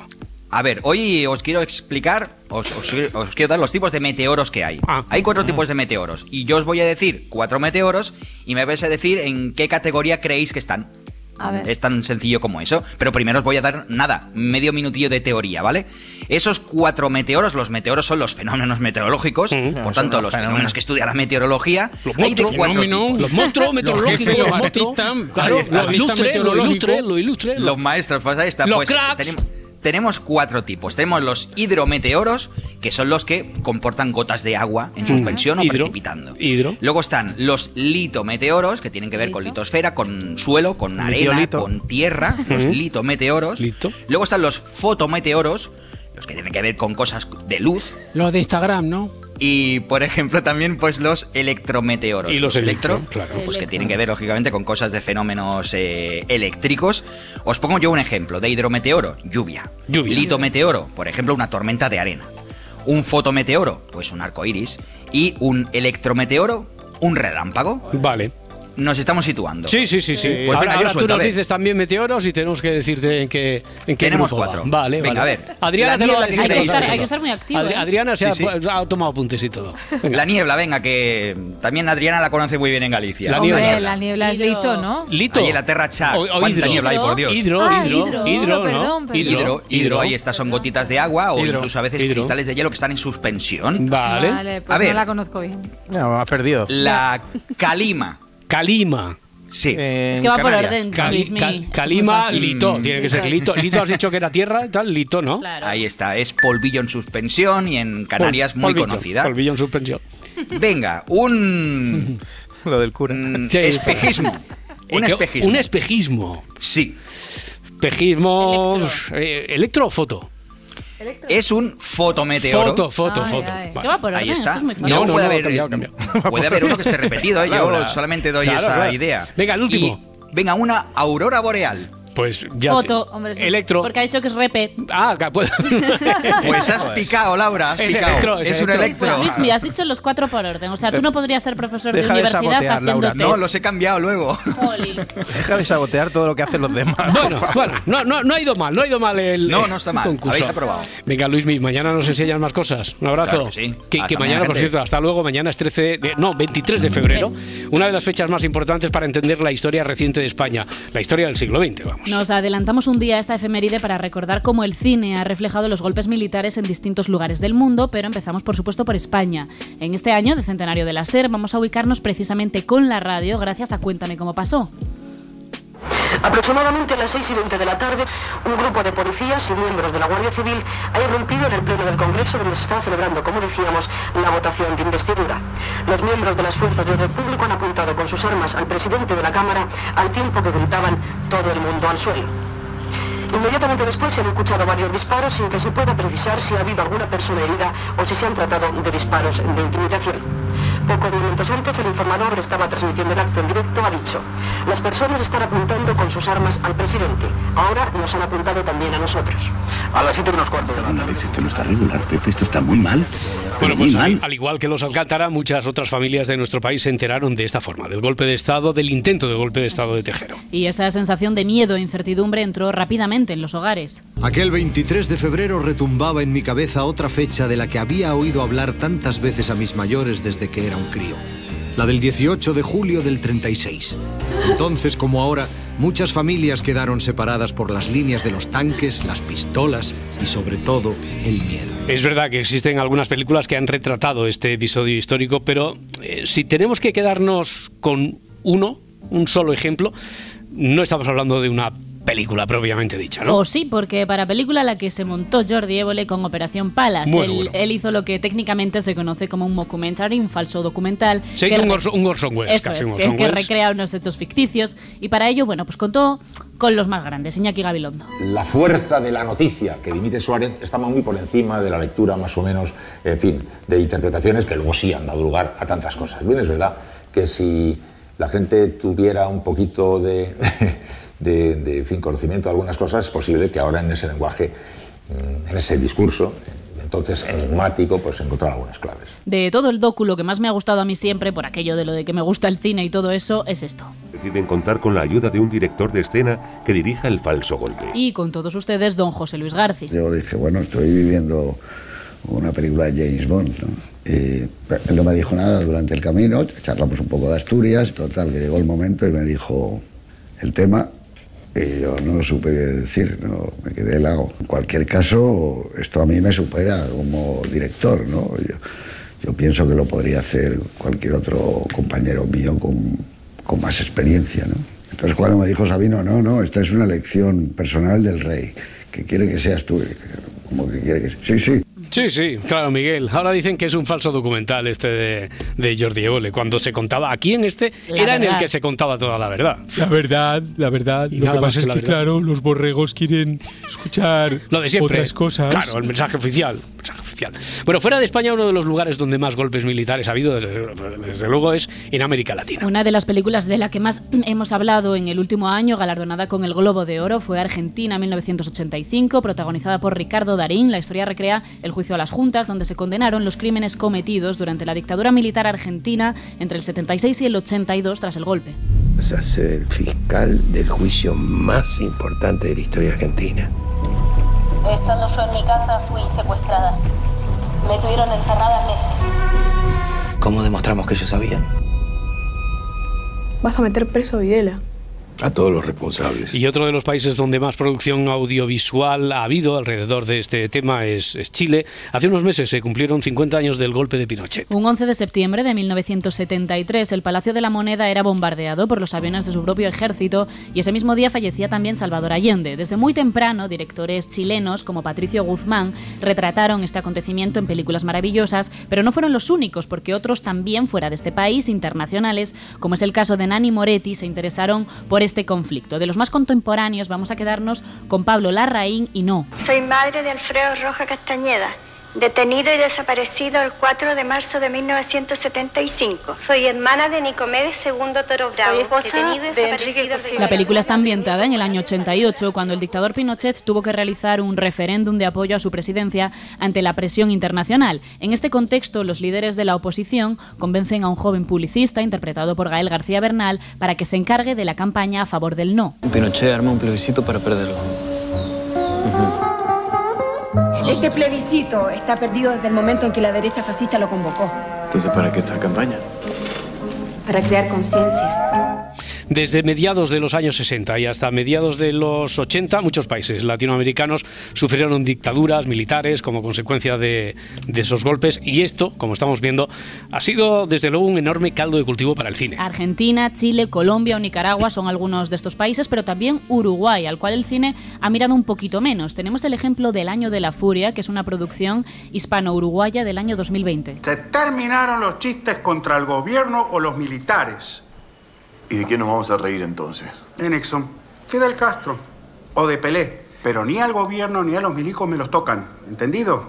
A ver, hoy os quiero explicar, os, os- os quiero dar los tipos de meteoros que hay. hay cuatro tipos de meteoros y yo os voy a decir cuatro meteoros y me vais a decir en qué categoría creéis que están. A ver. Es tan sencillo como eso. Pero primero os voy a dar nada, medio minutillo de teoría, ¿vale? Esos cuatro meteoros, los meteoros son los fenómenos meteorológicos, por son tanto, los los fenómenos. fenómenos. que estudia la meteorología. Los hay de monstruos, cuatro fenómenos, tipos. los monstruos meteorológicos, los los monstruos. artistas, Claro, ahí está, lo artista ilustre, lo meteorológico. ilustre, lo ilustre. Los maestros, pues ahí está. Los pues, cracks. tenem- tenemos cuatro tipos. Tenemos los hidrometeoros, que son los que comportan gotas de agua en suspensión o Hidro. precipitando. Hidro. Luego están los litometeoros, que tienen que ver con litosfera, con suelo, con arena, con tierra. Los litometeoros. Luego están los fotometeoros, los que tienen que ver con cosas de luz. Los de Instagram, ¿no? Y, por ejemplo, también pues los electrometeoros. Y los electro, electro, claro. Pues que tienen que ver, lógicamente, con cosas de fenómenos eh, eléctricos. Os pongo yo un ejemplo. De hidrometeoro, lluvia. Lluvia. Litometeoro, por ejemplo, una tormenta de arena. Un fotometeoro, pues un arco iris. Y un electrometeoro, un relámpago. Vale. Nos estamos situando. Sí, sí, sí, sí. Pues ahora venga, yo ahora tú suelto, a nos dices también meteoros y tenemos que decirte en qué, en qué Tenemos grupo va. cuatro. Vale, Venga, vale. a ver. Adriana La te lo va a niebla que decir. Hay que, estar, Adri- hay que estar muy activo. Ad- ¿eh? Adriana se ha, Sí, sí. ha tomado apuntes y todo. La niebla, venga, que también Adriana la conoce muy bien en Galicia. La Hombre, niebla. la niebla es lito, ¿no? Lito. Ahí en la Terra Cha. O- o ¿Cuánta hidro. niebla hay, por Dios? Hidro, Ah, hidro, hidro, hidro, ¿no? perdón, perdón. Hidro, hidro, ahí estas son gotitas de agua o Hidro, incluso a veces hidro. cristales de hielo que están en suspensión. Vale. Vale, pues A ver. no la conozco bien. No, ha perdido. La calima. Calima. Sí. Es que va por orden, Luismi. Cal- Calima. Lito. Mm. Tiene que ser Lito. Lito has dicho que era tierra, tal, Lito, ¿no? Ahí está, es polvillo en suspensión y en Canarias Pol- muy polvillo, conocida. Polvillo en suspensión. Venga, un. Lo del cura. Sí. espejismo. Un Eh, espejismo. Un espejismo. Sí. Espejismo. eh, ¿Electro o foto? Es un fotometeoro. Foto, foto, Ay, foto. ay. Es Vale. que va por Ahí está. esto es muy fácil. Luego No, no, puede, no, haber, cambiado, cambiado. puede haber uno que esté repetido, ¿eh? yo Claro. solamente doy Claro, esa claro. idea. Venga, el último. Y, venga, una aurora boreal. Pues ya. Foto. te- Hombre, sí. Electro. Porque ha dicho que es repe. Ah, puede- Pues has picado, Laura, has Es picado. electro, es es un electro. electro. Pues Luismi, has dicho los cuatro por orden. O sea, tú no podrías ser profesor de Deja de universidad sabotear, haciendo Laura. test. No, los he cambiado luego. Jolín. Deja de sabotear todo lo que hacen los demás. Bueno, bueno, no, no, no ha ido mal, no ha ido mal el No, no está mal. concurso. Habéis aprobado. Venga, Luismi, mañana nos enseñas más cosas. Un abrazo. Claro que sí. Que, Hasta que mañana, mañana, por cierto, hasta luego. Mañana es 13 de, no, 23 de febrero. Una de las fechas más importantes para entender la historia reciente de España. La historia del siglo XX, vamos. Nos adelantamos un día a esta efeméride para recordar cómo el cine ha reflejado los golpes militares en distintos lugares del mundo, pero empezamos por supuesto por España. En este año de centenario de la SER vamos a ubicarnos precisamente con la radio gracias a Cuéntame cómo pasó. Aproximadamente a las 6 y 20 de la tarde, un grupo de policías y miembros de la Guardia Civil ha irrumpido en el Pleno del Congreso donde se está celebrando, como decíamos, la votación de investidura. Los miembros de las fuerzas de orden público han apuntado con sus armas al presidente de la Cámara al tiempo que gritaban todo el mundo al suelo. Inmediatamente después se han escuchado varios disparos sin que se pueda precisar si ha habido alguna persona herida o si se han tratado de disparos de intimidación. Pocos momentos antes, el informador que estaba transmitiendo el acto en directo ha dicho, las personas están apuntando con sus armas al presidente. Ahora nos han apuntado también a nosotros. A las 7 menos cuarto de la Alex, esto no está regular, Pepe, esto está muy mal. Pero Bueno, muy pues mal. al, al igual que los Alcántara, muchas otras familias de nuestro país se enteraron de esta forma, del golpe de Estado, del intento de golpe de Estado de Tejero. Y esa sensación de miedo e incertidumbre entró rápidamente en los hogares. Aquel 23 de febrero retumbaba en mi cabeza otra fecha de la que había oído hablar tantas veces a mis mayores desde que era un crío. La del 18 de julio del 36. Entonces, como ahora, muchas familias quedaron separadas por las líneas de los tanques, las pistolas y sobre todo el miedo. Es verdad que existen algunas películas que han retratado este episodio histórico, pero eh, si tenemos que quedarnos con uno, un solo ejemplo, no estamos hablando de una película propiamente dicha, ¿no? O sí, porque para película la que se montó Jordi Évole con Operación Palas. Bueno, él, bueno. él hizo lo que técnicamente se conoce como un mockumentary, un falso documental. Se que hizo un Orson, un Orson Welles, Eso casi es, un que, Orson que Welles. recrea unos hechos ficticios. Y para ello, bueno, pues contó con los más grandes, Iñaki Gabilondo. La fuerza de la noticia que dimite Suárez estaba muy por encima de la lectura más o menos, en fin, de interpretaciones que luego sí han dado lugar a tantas cosas. Bien, es verdad que si la gente tuviera un poquito de, de, de, en fin, conocimiento de algunas cosas, es posible que ahora en ese lenguaje, mm, en ese discurso, entonces enigmático, pues encontrar algunas claves. De todo el docu, lo que más me ha gustado a mí siempre, por aquello de lo de que me gusta el cine y todo eso, es esto. Deciden contar con la ayuda de un director de escena que dirija el falso golpe. Y con todos ustedes, don José Luis Garci. Yo dije, bueno, estoy viviendo una película de James Bond. ¿no? Y él no me dijo nada durante el camino, charlamos un poco de Asturias, total, que llegó el momento y me dijo el tema y yo no supe decir, no, me quedé helado. En cualquier caso, esto a mí me supera como director, ¿no? Yo, yo pienso que lo podría hacer cualquier otro compañero mío con, con más experiencia, ¿no? Entonces cuando me dijo Sabino, no, no, esta es una elección personal del rey, que quiere que seas tú, como que quiere que Sí, sí. Sí, sí, claro, Miguel. Ahora dicen que es un falso documental este de, de Jordi Évole. Cuando se contaba, aquí en este, La era en el que se contaba toda la verdad. La verdad, la verdad. Y Lo que pasa que es que, verdad. claro, los borregos quieren escuchar Lo de siempre. otras cosas. Claro, el mensaje oficial. mensaje oficial. Bueno, fuera de España, uno de los lugares donde más golpes militares ha habido, desde, desde luego, es en América Latina. Una de las películas de la que más hemos hablado en el último año, galardonada con el Globo de Oro, fue Argentina 1985, protagonizada por Ricardo Darín. La historia recrea el juicio a las juntas, donde se condenaron los crímenes cometidos durante la dictadura militar argentina entre el 76 y el 82 tras el golpe. Vas a ser el fiscal del juicio más importante de la historia argentina. Estando yo en mi casa fui secuestrada. Me tuvieron encerrada meses. ¿Cómo demostramos que ellos sabían? Vas a meter preso a Videla. A todos los responsables. Y otro de los países donde más producción audiovisual ha habido alrededor de este tema es, es Chile. Hace unos meses se cumplieron 50 años del golpe de Pinochet. Un 11 de septiembre de 1973, el Palacio de la Moneda era bombardeado por los aviones de su propio ejército y ese mismo día fallecía también Salvador Allende. Desde muy temprano, directores chilenos como Patricio Guzmán retrataron este acontecimiento en películas maravillosas, pero no fueron los únicos, porque otros también fuera de este país, internacionales, como es el caso de Nani Moretti, se interesaron por este conflicto. De los más contemporáneos vamos a quedarnos con Pablo Larraín y no. Soy madre de Alfredo Roja Castañeda, detenido y desaparecido el 4 de marzo de 1975. Soy hermana de Nicomedes II Toro Bravo, Soy esposa detenido y de desaparecido Enrique La película está ambientada en el año 88, cuando el dictador Pinochet tuvo que realizar un referéndum de apoyo a su presidencia ante la presión internacional. En este contexto, los líderes de la oposición convencen a un joven publicista, interpretado por Gael García Bernal, para que se encargue de la campaña a favor del no. Pinochet arma un plebiscito para perderlo. Este plebiscito está perdido desde el momento en que la derecha fascista lo convocó, Entonces, ¿para qué esta campaña? para crear conciencia. Desde mediados de los años 60 y hasta mediados de los 80, muchos países latinoamericanos sufrieron dictaduras militares como consecuencia de, de esos golpes y esto, como estamos viendo, ha sido desde luego un enorme caldo de cultivo para el cine. Argentina, Chile, Colombia o Nicaragua son algunos de estos países, pero también Uruguay, al cual el cine ha mirado un poquito menos. Tenemos el ejemplo del Año de la Furia, que es una producción hispano-uruguaya del año 2020. Se terminaron los chistes contra el gobierno o los militares. ¿Y de qué nos vamos a reír entonces? De Nixon, Fidel Castro o de Pelé. Pero ni al gobierno ni a los milicos me los tocan. ¿Entendido?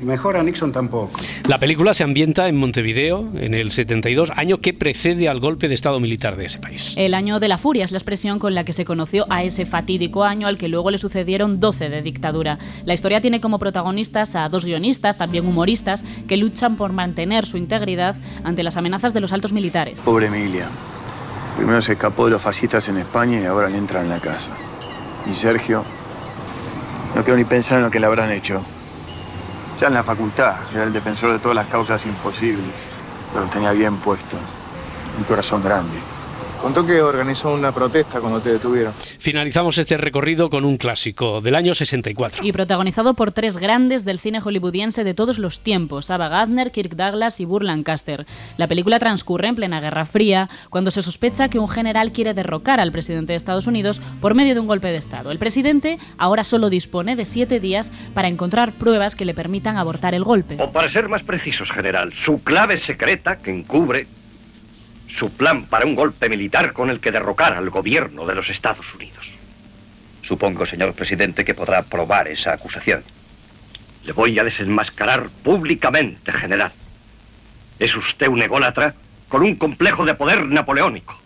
Mejor a Nixon tampoco. La película se ambienta en Montevideo en el 72, año que precede al golpe de Estado militar de ese país. El año de la furia es la expresión con la que se conoció a ese fatídico año al que luego le sucedieron 12 de dictadura. La historia tiene como protagonistas a dos guionistas, también humoristas, que luchan por mantener su integridad ante las amenazas de los altos militares. Pobre Emilia. Primero se escapó de los fascistas en España y ahora le entra en la casa. Y Sergio, no quiero ni pensar en lo que le habrán hecho. Ya en la facultad, era el defensor de todas las causas imposibles, pero tenía bien puestos. Un corazón grande. Contó que organizó una protesta cuando te detuvieron. Finalizamos este recorrido con un clásico del año 64. Y protagonizado por tres grandes del cine hollywoodiense de todos los tiempos, Ava Gardner, Kirk Douglas y Burr Lancaster. La película transcurre en plena Guerra Fría, cuando se sospecha que un general quiere derrocar al presidente de Estados Unidos por medio de un golpe de Estado. El presidente ahora solo dispone de siete días para encontrar pruebas que le permitan abortar el golpe. O para ser más precisos, general, su clave secreta que encubre su plan para un golpe militar con el que derrocar al gobierno de los Estados Unidos. Supongo, señor presidente, que podrá probar esa acusación. Le voy a desenmascarar públicamente, general. Es usted un ególatra con un complejo de poder napoleónico.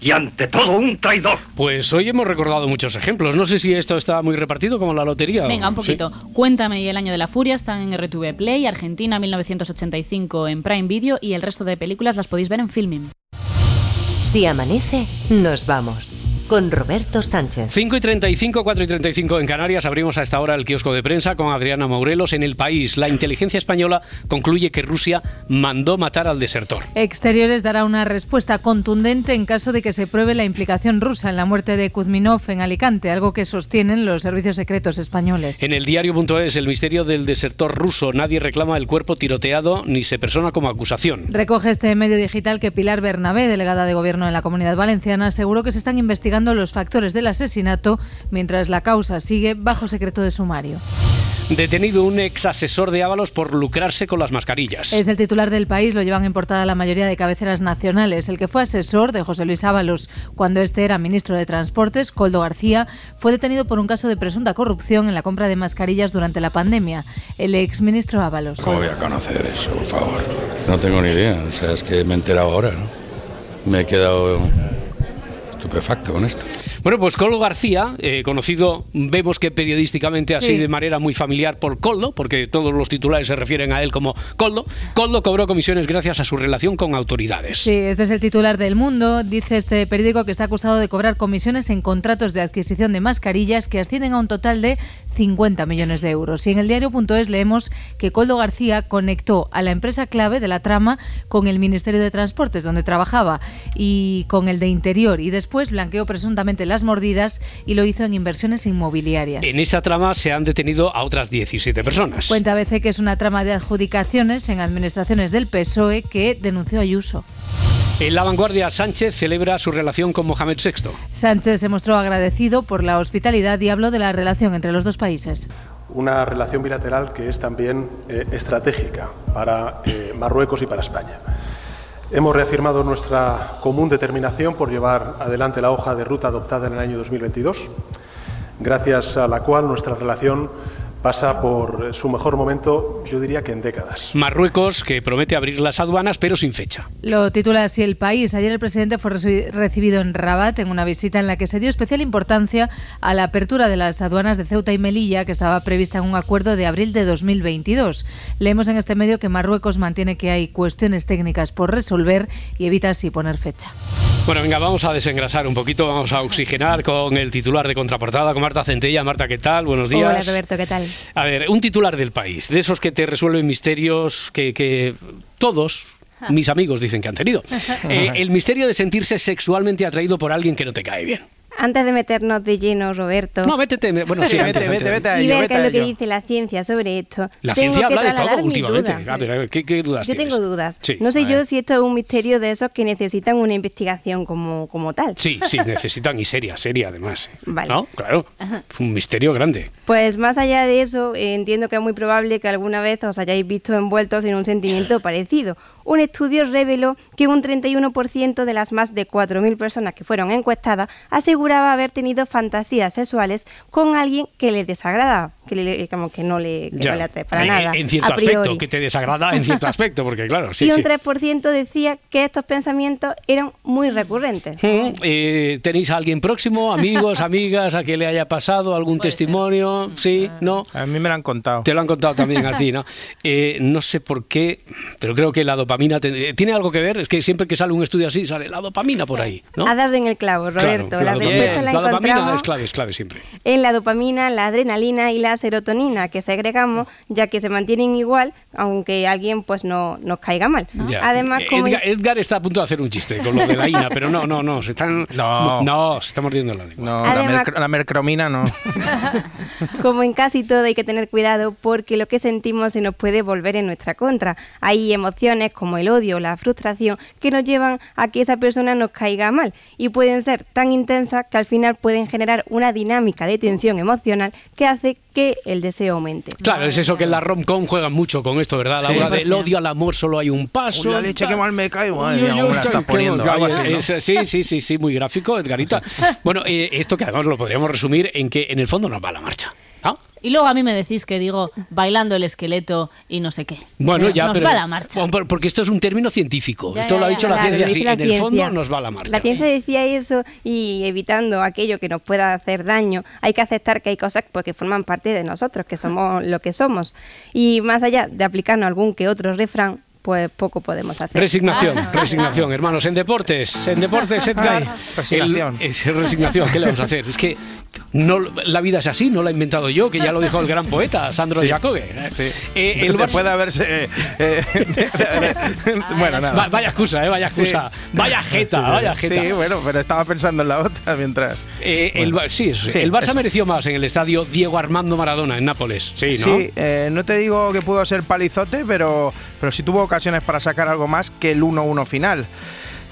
Y ante todo, un traidor. Pues hoy hemos recordado muchos ejemplos. No sé si esto está muy repartido como la lotería. Venga, un ¿sí? poquito. Cuéntame y el año de la furia están en RTV Play, Argentina 1985 en Prime Video y el resto de películas las podéis ver en Filming. Si amanece, nos vamos. Con Roberto Sánchez. 5 y 35, 4 y 35 en Canarias. Abrimos a esta hora el kiosco de prensa con Adriana Maurelos. En el país, la inteligencia española concluye que Rusia mandó matar al desertor. Exteriores dará una respuesta contundente en caso de que se pruebe la implicación rusa en la muerte de Kuzminov en Alicante, algo que sostienen los servicios secretos españoles. En el diario.es, el misterio del desertor ruso. Nadie reclama el cuerpo tiroteado ni se persona como acusación. Recoge este medio digital que Pilar Bernabé, delegada de gobierno en la Comunidad Valenciana, aseguró que se están investigando los factores del asesinato mientras la causa sigue bajo secreto de sumario. Detenido un ex asesor de Ábalos por lucrarse con las mascarillas. Es el titular del país, lo llevan en portada la mayoría de cabeceras nacionales. El que fue asesor de José Luis Ábalos cuando este era ministro de Transportes, Coldo García, fue detenido por un caso de presunta corrupción en la compra de mascarillas durante la pandemia. El ex ministro Ábalos. ¿Cómo voy a conocer eso, por favor? No tengo ni idea, o sea, es que me he enterado ahora, ¿no? Me he quedado estupefacto con esto. Bueno, pues Coldo García, eh, conocido, vemos que periodísticamente así Sí. de manera muy familiar por Coldo, porque todos los titulares se refieren a él como Coldo. Coldo cobró comisiones gracias a su relación con autoridades. Sí, este es el titular del Mundo. Dice este periódico que está acusado de cobrar comisiones en contratos de adquisición de mascarillas que ascienden a un total de 50 millones de euros. Y en el diario.es leemos que Coldo García conectó a la empresa clave de la trama con el Ministerio de Transportes, donde trabajaba, y con el de Interior, y después blanqueó presuntamente las mordidas y lo hizo en inversiones inmobiliarias. En esa trama se han detenido a otras 17 personas. Cuenta ABC que es una trama de adjudicaciones en administraciones del PSOE que denunció Ayuso. En la vanguardia, Sánchez celebra su relación con Mohamed VI. Sánchez se mostró agradecido por la hospitalidad y habló de la relación entre los dos países. Una relación bilateral que es también eh, estratégica para eh, Marruecos y para España. Hemos reafirmado nuestra común determinación por llevar adelante la hoja de ruta adoptada en el año 2022, gracias a la cual nuestra relación pasa por su mejor momento, yo diría que en décadas. Marruecos, que promete abrir las aduanas, pero sin fecha. Lo titula así el país. Ayer el presidente fue reci- recibido en Rabat en una visita en la que se dio especial importancia a la apertura de las aduanas de Ceuta y Melilla, que estaba prevista en un acuerdo de abril de 2022. Leemos en este medio que Marruecos mantiene que hay cuestiones técnicas por resolver y evita así poner fecha. Bueno, venga, vamos a desengrasar un poquito, vamos a oxigenar con el titular de contraportada, con Marta Centella. Marta, ¿qué tal? Buenos días. Hola Roberto, ¿qué tal? A ver, un titular del país, de esos que te resuelven misterios que, que todos mis amigos dicen que han tenido. Eh, el misterio de sentirse sexualmente atraído por alguien que no te cae bien. Antes de meternos de lleno, Roberto. No, métete, me- bueno, sí, antes, antes. y ver qué es lo que dice la ciencia sobre esto. La tengo ciencia habla de todo últimamente. dudas. A ver, a ver, ¿qué, qué dudas Yo tienes? tengo dudas. Sí, no sé yo si esto es un misterio de esos que necesitan una investigación como, como tal. Sí, sí, necesitan y seria, seria además. Vale. ¿No? Claro. Un misterio grande. Pues más allá de eso, eh, entiendo que es muy probable que alguna vez os hayáis visto envueltos en un sentimiento parecido. Un estudio reveló que un 31% de las más de 4.000 personas que fueron encuestadas aseguraba haber tenido fantasías sexuales con alguien que le desagradaba, que, le, como que no le, que Ya. no le atrae para En- nada. En cierto aspecto, que te desagrada en cierto aspecto, porque claro, sí, y un sí. 3% decía que estos pensamientos eran muy recurrentes. Mm, eh, ¿Tenéis a alguien próximo, amigos, amigas, a que le haya pasado algún testimonio? ¿Sí? ¿No? A mí me lo han contado. Te lo han contado también a ti, ¿no? Eh, no sé por qué, pero creo que la dopamina te- tiene algo que ver. Es que siempre que sale un estudio así, sale la dopamina por ahí, ¿no? Ha dado en el clavo, Claro, Roberto. la, dopamina. respuesta la, La dopamina encontramos es clave, es clave siempre. en la dopamina, la adrenalina y la serotonina que segregamos, ya que se mantienen igual, aunque alguien pues no nos caiga mal. Ya. Además, Eh, como, Edgar, Edgar está a punto de hacer un chiste con lo de la INA, pero no, no, no, se están, No. no, se está mordiendo la lengua. No, la, Además- la mercromina no. como en casi todo hay que tener cuidado porque lo que sentimos se nos puede volver en nuestra contra. Hay emociones como el odio o la frustración que nos llevan a que esa persona nos caiga mal y pueden ser tan intensas que al final pueden generar una dinámica de tensión emocional que hace que el deseo aumente. Claro, es eso que en la rom-com juegan mucho con esto, ¿verdad? La Sí. hora del odio al amor solo hay un paso. Uy, la leche que mal me. Es- sí, sí, sí, sí, muy gráfico, Edgarita. Bueno, eh, esto que además lo podríamos resumir en que en el fondo nos va la marcha. ¿no? Y luego a mí me decís que digo bailando el esqueleto y no sé qué. Bueno, ya, Nos pero. va la marcha. Porque esto es un término científico. Ya, esto ya, lo ha ya, dicho la ciencia así. la En el fondo nos va la marcha. La ciencia decía eso y evitando aquello que nos pueda hacer daño, hay que aceptar que hay cosas pues, que forman parte de nosotros, que somos lo que somos. Y más allá de aplicarnos algún que otro refrán, pues poco podemos hacer. Resignación, resignación, hermanos. En deportes, en deportes, Edgar. Resignación. el- es resignación, ¿qué le vamos a hacer? Es que no, la vida es así, no la he inventado yo, que ya lo dijo el gran poeta, Sandro Sí. Jacobe. Sí. Eh, el Después Barça- de haberse. eh, eh, bueno, nada. Va- vaya excusa, eh, vaya excusa. Vaya jeta, Sí, vaya jeta. Sí, bueno, pero estaba pensando en la otra mientras. Eh, el, Ba- sí, sí. Sí, el Barça eso. mereció más en el estadio Diego Armando Maradona en Nápoles. Sí, ¿no? Sí, eh, no te digo que pudo ser palizote, pero, pero sí tuvo ocasiones para sacar algo más que el 1-1 final.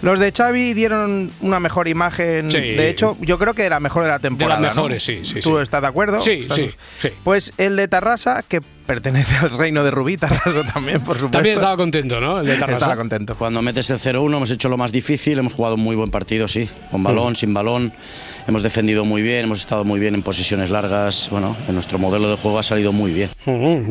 Los de Xavi dieron una mejor imagen. Sí. De hecho, yo creo que la mejor de la temporada. ¿no? mejores, sí, sí, ¿Tú sí. estás de acuerdo? Sí, ¿Estás- sí, sí. Pues el de Tarrasa, que pertenece al reino de Rubí, Tarrasa también, por supuesto. También estaba contento, ¿no? El de Tarrasa. Estaba contento. Cuando metes el 0-1 hemos hecho lo más difícil, hemos jugado un muy buen partido, sí, con balón, sin balón, hemos defendido muy bien, hemos estado muy bien en posiciones largas, bueno, en nuestro modelo de juego ha salido muy bien.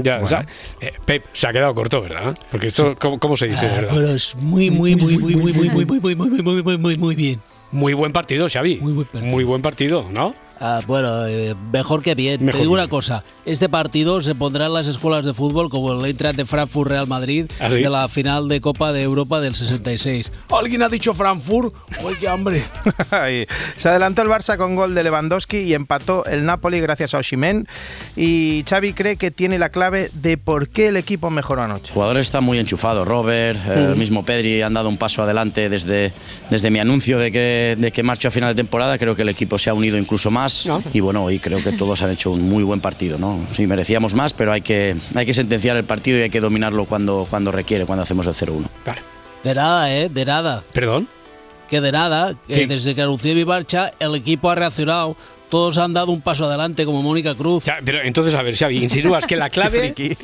Ya, o sea, eh, Pep se ha quedado corto, ¿verdad? Porque esto, ¿cómo, cómo se dice, verdad? Es muy, muy, muy, muy, muy, muy, muy, muy, muy, muy, muy, muy, muy, muy bien. Muy buen partido, Xavi. Muy buen partido, ¿no? Ah, bueno, eh, mejor que bien. Mejor Te digo una cosa, este partido se pondrá en las escuelas de fútbol como el Eintracht de Frankfurt Real Madrid ¿Ah, sí? de la final de Copa de Europa del 66. ¿Alguien ha dicho Frankfurt? Oye, hombre. Ahí. Se adelantó el Barça con gol de Lewandowski y empató el Napoli gracias a Oshimen. Y Xavi cree que tiene la clave de por qué el equipo mejoró anoche. Los jugadores están muy enchufados. Robert, eh, el Mm. mismo Pedri han dado un paso adelante desde, desde mi anuncio de que, de que marcho a final de temporada. Creo que el equipo se ha unido incluso más. Y bueno, hoy creo que todos han hecho un muy buen partido. ¿no? Sí, merecíamos más, pero hay que, hay que sentenciar el partido y hay que dominarlo cuando, cuando requiere, cuando hacemos el 0-1. De nada, ¿eh? De nada. ¿Perdón? Que de nada, que ¿Qué? desde que anuncié mi marcha, el equipo ha reaccionado. Todos han dado un paso adelante, como Mónica Cruz. Ya, pero entonces, a ver, Xavi, insinúas que la clave...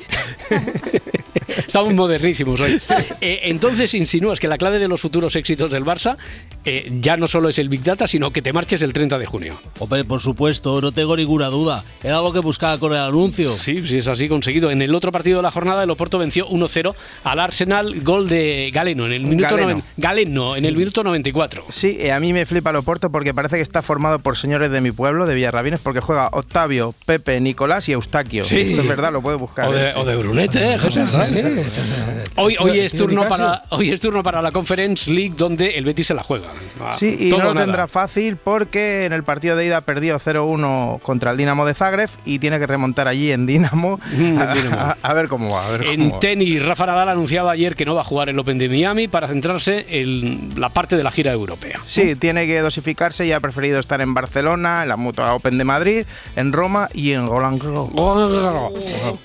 Estamos modernísimos hoy. Eh, entonces insinúas que la clave de los futuros éxitos del Barça eh, ya no solo es el Big Data, sino que te marches el 30 de junio. Hombre, por supuesto, no tengo ninguna duda. Era lo que buscaba con el anuncio. Sí, sí, es así conseguido. En el otro partido de la jornada, el Oporto venció 1-0 al Arsenal, gol de Galeno en el minuto Galeno. noven- Galeno en el minuto 94. Sí, eh, a mí me flipa el Oporto porque parece que está formado por señores de mi pueblo, de Villarrabines, porque juega Octavio, Pepe, Nicolás y Eustaquio. Sí. Esto es verdad, lo puede buscar. O de, ¿eh? o de Brunete, ¿eh, José Sí, sí, Arraiz? sí. Hoy, hoy, es turno para, hoy es turno para la Conference League donde el Betis se la juega. Ah, Sí, y todo no lo nada. tendrá fácil porque en el partido de ida perdió 0-1 contra el Dinamo de Zagreb y tiene que remontar allí en Dinamo. Mm, a, a- a ver cómo va. A ver cómo En va. tenis, Rafa Nadal anunciaba ayer que no va a jugar el Open de Miami para centrarse en la parte de la gira europea. Sí, tiene que dosificarse y ha preferido estar en Barcelona, en la Mutua Open de Madrid, en Roma y en Roland Garros.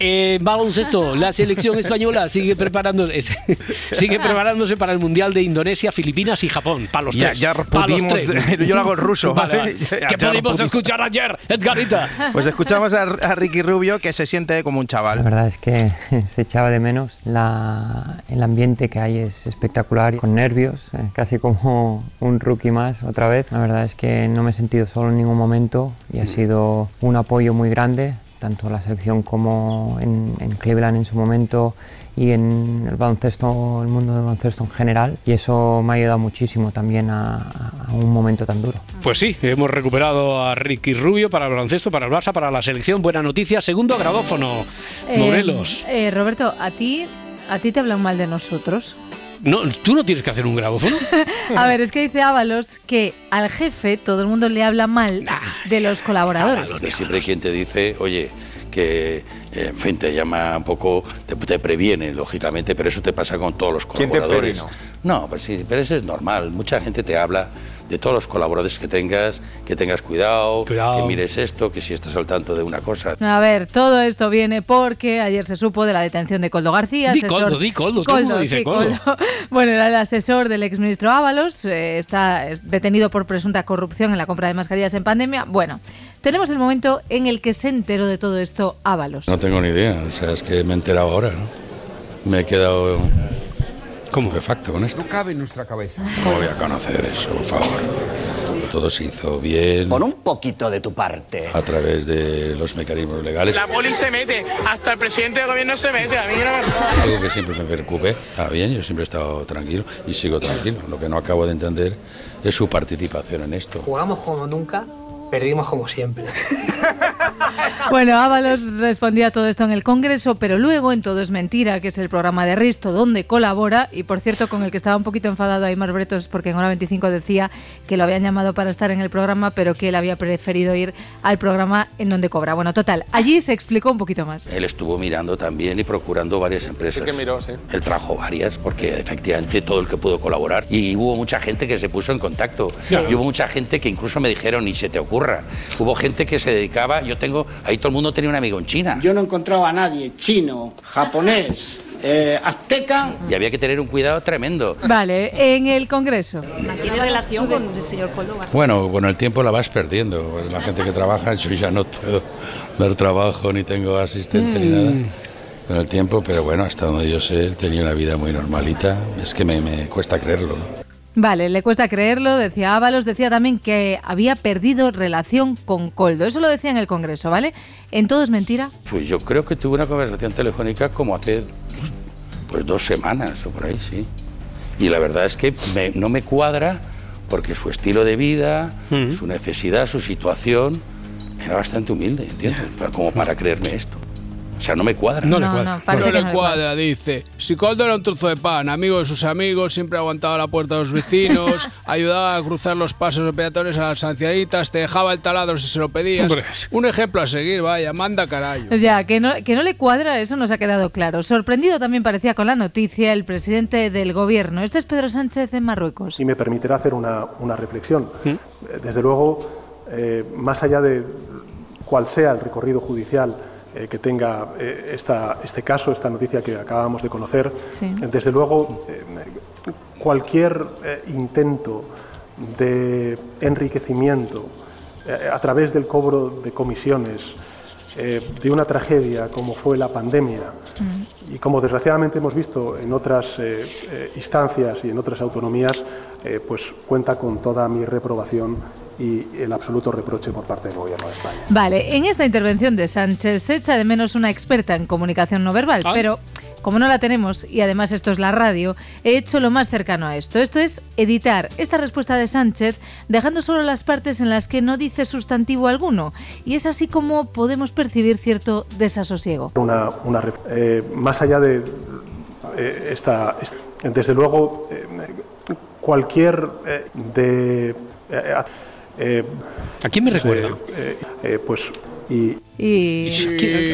Eh, baloncesto, la selección española sigue preparándose, sigue preparándose para el Mundial de Indonesia, Filipinas y Japón. Para los Ya- tres. ya pudimos- tres. yo lo hago en ruso, Vale, ¿vale? vale. Ya- ¿Qué ya lo pudimos escuchar ayer, Edgarita? Pues escuchamos a, a Ricky Rubio que se siente como un La chaval. verdad es que se echaba de menos. La- el ambiente que hay es espectacular, con nervios, eh, casi como un rookie más otra vez. La verdad es que no me he sentido solo en ningún momento y ha sido un apoyo muy grande, tanto la selección como en, en Cleveland en su momento y en el baloncesto, el mundo del baloncesto en general. Y eso me ha ayudado muchísimo también a- a un momento tan duro. Pues sí, hemos recuperado a Ricky Rubio para el baloncesto, para el Barça, para la selección. Buena noticia. Segundo grabófono, Eh, Morelos. eh, Roberto, a ti, a ti te hablan mal de nosotros. No, tú no tienes que hacer un grabófono. A ver, es que dice Ábalos que al jefe todo el mundo le habla mal de los colaboradores. Porque siempre hay quien te dice, oye, que en fin, te llama un poco, te, te previene, lógicamente, pero eso te pasa con todos los ¿Quién te colaboradores. No, pero sí, pero eso es normal. Mucha gente te habla de todos los colaboradores que tengas, que tengas cuidado, que mires esto, que si estás al tanto de una cosa. A ver, todo esto viene porque ayer se supo de la detención de Coldo García. Di asesor- Coldo, di Coldo, dice sí, Coldo. Bueno, era el asesor del exministro Ábalos, eh, está es detenido por presunta corrupción en la compra de mascarillas en pandemia. Bueno, tenemos el momento en el que se enteró de todo esto Ábalos. No tengo ni idea, o sea, es que me he enterado ahora, ¿no? Me he quedado como facto con esto. No cabe en nuestra cabeza. ¿Cómo voy a conocer eso, por favor? Todo se hizo bien. Pon un poquito de tu parte. A través de los mecanismos legales. La poli se mete, hasta el presidente del gobierno se mete, a mí no me. Algo que siempre me preocupe. Está bien, yo siempre he estado tranquilo y sigo tranquilo. Lo que no acabo de entender es su participación en esto. Jugamos como nunca, perdimos como siempre. Bueno, Ábalos respondía a todo esto en el Congreso, pero luego en Todo es Mentira, que es el programa de Risto donde colabora, y por cierto con el que estaba un poquito enfadado Aymar Bretos porque en hora 25 decía que lo habían llamado para estar en el programa, pero que él había preferido ir al programa en donde cobra. Bueno, total, allí se explicó un poquito más. Él estuvo mirando también y procurando varias empresas. Sí que miró, sí. Él trajo varias porque efectivamente todo el que pudo colaborar. Y hubo mucha gente que se puso en contacto. Claro. Y hubo mucha gente que incluso me dijeron, ni se te ocurra. Hubo gente que se dedicaba, yo tengo, ahí todo el mundo tenía un amigo en China. Yo no encontraba a nadie chino, japonés, eh, azteca. Y había que tener un cuidado tremendo. Vale, en el Congreso. ¿Mantiene relación con el señor Córdoba? Bueno, con el tiempo la vas perdiendo. Pues la gente que trabaja, yo ya no puedo dar trabajo ni tengo asistente ni Mm. nada. Con el tiempo, pero bueno, hasta donde yo sé, tenía una vida muy normalita. Es que me, me cuesta creerlo, ¿no? Vale, le cuesta creerlo, decía Ábalos, decía también que había perdido relación con Coldo. Eso lo decía en el Congreso, ¿vale? En todo es mentira. Pues yo creo que tuve una conversación telefónica como hace pues dos semanas o por ahí, sí. Y la verdad es que me- no me cuadra porque su estilo de vida, su necesidad, su situación era bastante humilde, ¿entiendes? Como para creerme esto. O sea, no me cuadra. No, le cuadra. dice. Si Coldo era un trozo de pan, amigo de sus amigos, siempre aguantaba la puerta de los vecinos, ayudaba a cruzar los pasos de peatones a las ancianitas, te dejaba el taladro si se lo pedías. Un ejemplo a seguir, vaya, manda carajo. Ya, que no, que no le cuadra, eso nos ha quedado claro. Sorprendido también parecía con la noticia el presidente del gobierno. Este es Pedro Sánchez en Marruecos. Y me permitirá hacer una, una reflexión. Desde luego, eh, más allá de cuál sea el recorrido judicial eh, que tenga eh, esta, este caso, esta noticia que acabamos de conocer. Desde luego, eh, cualquier intento de enriquecimiento a través del cobro de comisiones de una tragedia como fue la pandemia y como desgraciadamente hemos visto en otras instancias y en otras autonomías, pues cuenta con toda mi reprobación y el absoluto reproche por parte del Gobierno de España. Vale, en esta intervención de Sánchez se echa de menos una experta en comunicación no verbal, Ah. pero como no la tenemos y además esto es la radio, he hecho lo más cercano a esto. Esto es editar esta respuesta de Sánchez dejando solo las partes en las que no dice sustantivo alguno. Y es así como podemos percibir cierto desasosiego. Una, una ref- eh, más allá de eh, esta, esta- desde luego, eh, cualquier eh, de eh, eh, ¿A quién me recuerda? eh, eh, pues y Y...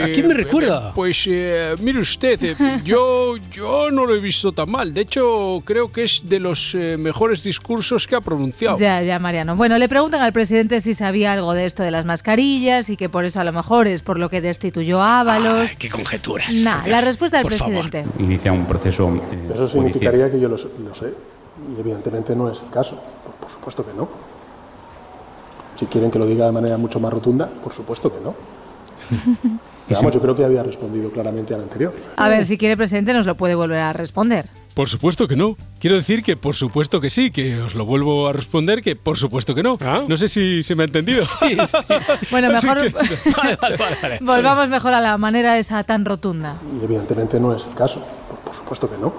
¿A quién me recuerda? Pues eh, mire usted, eh, yo, yo no lo he visto tan mal. De hecho, creo que es de los eh, mejores discursos que ha pronunciado. Ya, ya, Mariano. Bueno, le preguntan al presidente si sabía algo de esto de las mascarillas y que por eso a lo mejor es por lo que destituyó a Ábalos. ¡Qué conjeturas! Nah, la respuesta del Por favor. presidente. Inicia un proceso eh, eso judicial. significaría que yo lo, lo sé y evidentemente no es el caso. Por, por supuesto que no. Si quieren que lo diga de manera mucho más rotunda, por supuesto que no. Pero vamos, yo creo que había respondido claramente al anterior. A ver, si quiere, presidente, nos lo puede volver a responder. Por supuesto que no. Quiero decir que por supuesto que sí, que os lo vuelvo a responder que por supuesto que no. No sé si se me ha entendido. Bueno, Así mejor que- Vale, vale, vale, vale. volvamos mejor a la manera esa tan rotunda. Y evidentemente no es el caso. Por, por supuesto que no.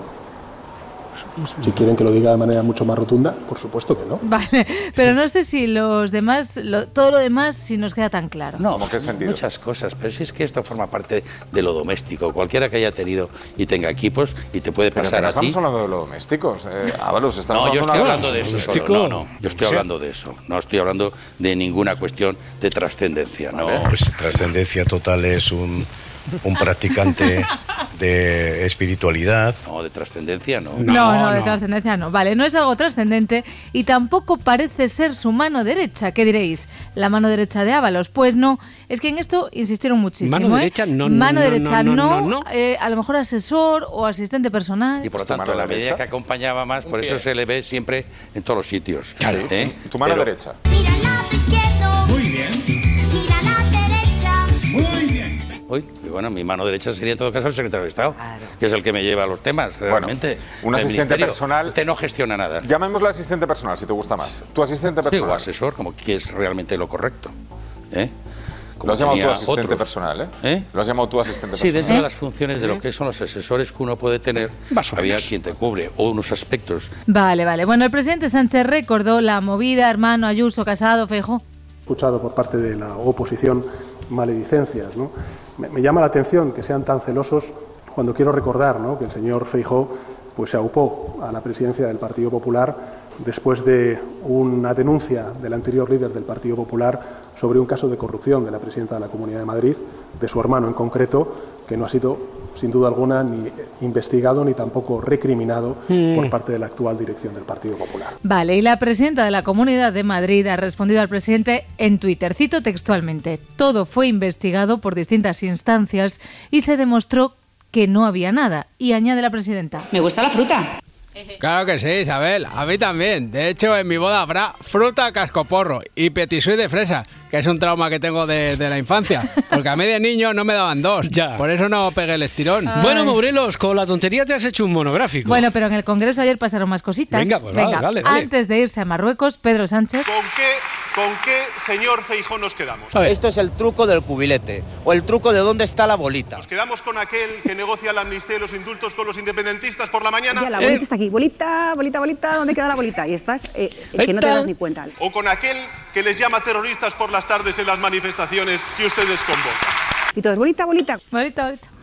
Si quieren que lo diga de manera mucho más rotunda, por supuesto que no. Vale, pero no sé si los demás, lo- todo lo demás, si nos queda tan claro. No, muchas cosas, pero si es que esto forma parte de lo doméstico. Cualquiera que haya tenido y tenga equipos y te puede Pero pasar no a ti. estamos hablando de los domésticos. Eh, Ábalos, estamos No, yo estoy hablando de eso. solo. No, no, yo estoy hablando de eso. No estoy hablando de ninguna cuestión de trascendencia. No. Pues trascendencia total es un, un practicante de espiritualidad. No, de trascendencia no. No, no, de trascendencia no. Vale, no es algo trascendente y tampoco parece ser su mano derecha. ¿Qué diréis? ¿La mano derecha de Ábalos? Pues no, es que en esto insistieron muchísimo. Mano ¿eh? derecha, no, Mano no, no, derecha no, no, no, no. eh, a lo mejor asesor o asistente personal. Y por lo tanto, la medida que acompañaba más, por eso se le ve siempre en todos los sitios. Claro. ¿eh? Tu mano Pero- derecha. Muy Uy, y bueno, mi mano derecha sería en todo caso el secretario de Estado, que es el que me lleva los temas, realmente. un El asistente personal- Usted no gestiona nada. Llamémoslo asistente personal, si te gusta más. Tu asistente Sí, personal. o asesor, como que es realmente lo correcto. ¿eh? Lo has llamado tu asistente otros. personal, ¿eh? ¿Eh? Lo has llamado tu asistente Sí, personal. dentro de las funciones de lo que son los asesores que uno puede tener, había quien te cubre, o unos aspectos. Vale, vale. Bueno, el presidente Sánchez recordó la movida, hermano Ayuso, Casado, Feijó. escuchado por parte de la oposición maledicencias. ¿no? Me, llama la atención que sean tan celosos cuando quiero recordar ¿no? que el señor Feijó pues, se aupó a la presidencia del Partido Popular después de una denuncia del anterior líder del Partido Popular sobre un caso de corrupción de la presidenta de la Comunidad de Madrid, de su hermano en concreto, que no ha sido sin duda alguna ni investigado ni tampoco recriminado Mm. por parte de la actual dirección del Partido Popular. Vale, y la presidenta de la Comunidad de Madrid ha respondido al presidente en Twitter. Cito textualmente, todo fue investigado por distintas instancias y se demostró que no había nada. Y añade la presidenta. Me gusta la fruta. Claro que sí, Isabel. A mí también. De hecho, en mi boda habrá fruta cascoporro y petit suisse de fresa, que es un trauma que tengo de, de la infancia. Porque a mí de niño no me daban dos. Por eso no pegué el estirón. Bueno, Morelos, con la tontería te has hecho un monográfico. Bueno, pero en el Congreso ayer pasaron más cositas. Venga, pues va, dale, dale. Antes de irse a Marruecos, Pedro Sánchez. ¿Con qué ¿Con qué señor Feijó nos quedamos? Esto es el truco del cubilete o el truco de dónde está la bolita. ¿Nos quedamos con aquel que negocia la amnistía y los indultos con los independentistas por la mañana? Ya, la bolita está aquí. Bolita, bolita, bolita, ¿dónde queda la bolita? Y estás eh, eh, que no te das ni cuenta. ¿O con aquel que les llama terroristas por las tardes en las manifestaciones que ustedes convocan? Y todos, bolita, bolita. Bolita, bolita.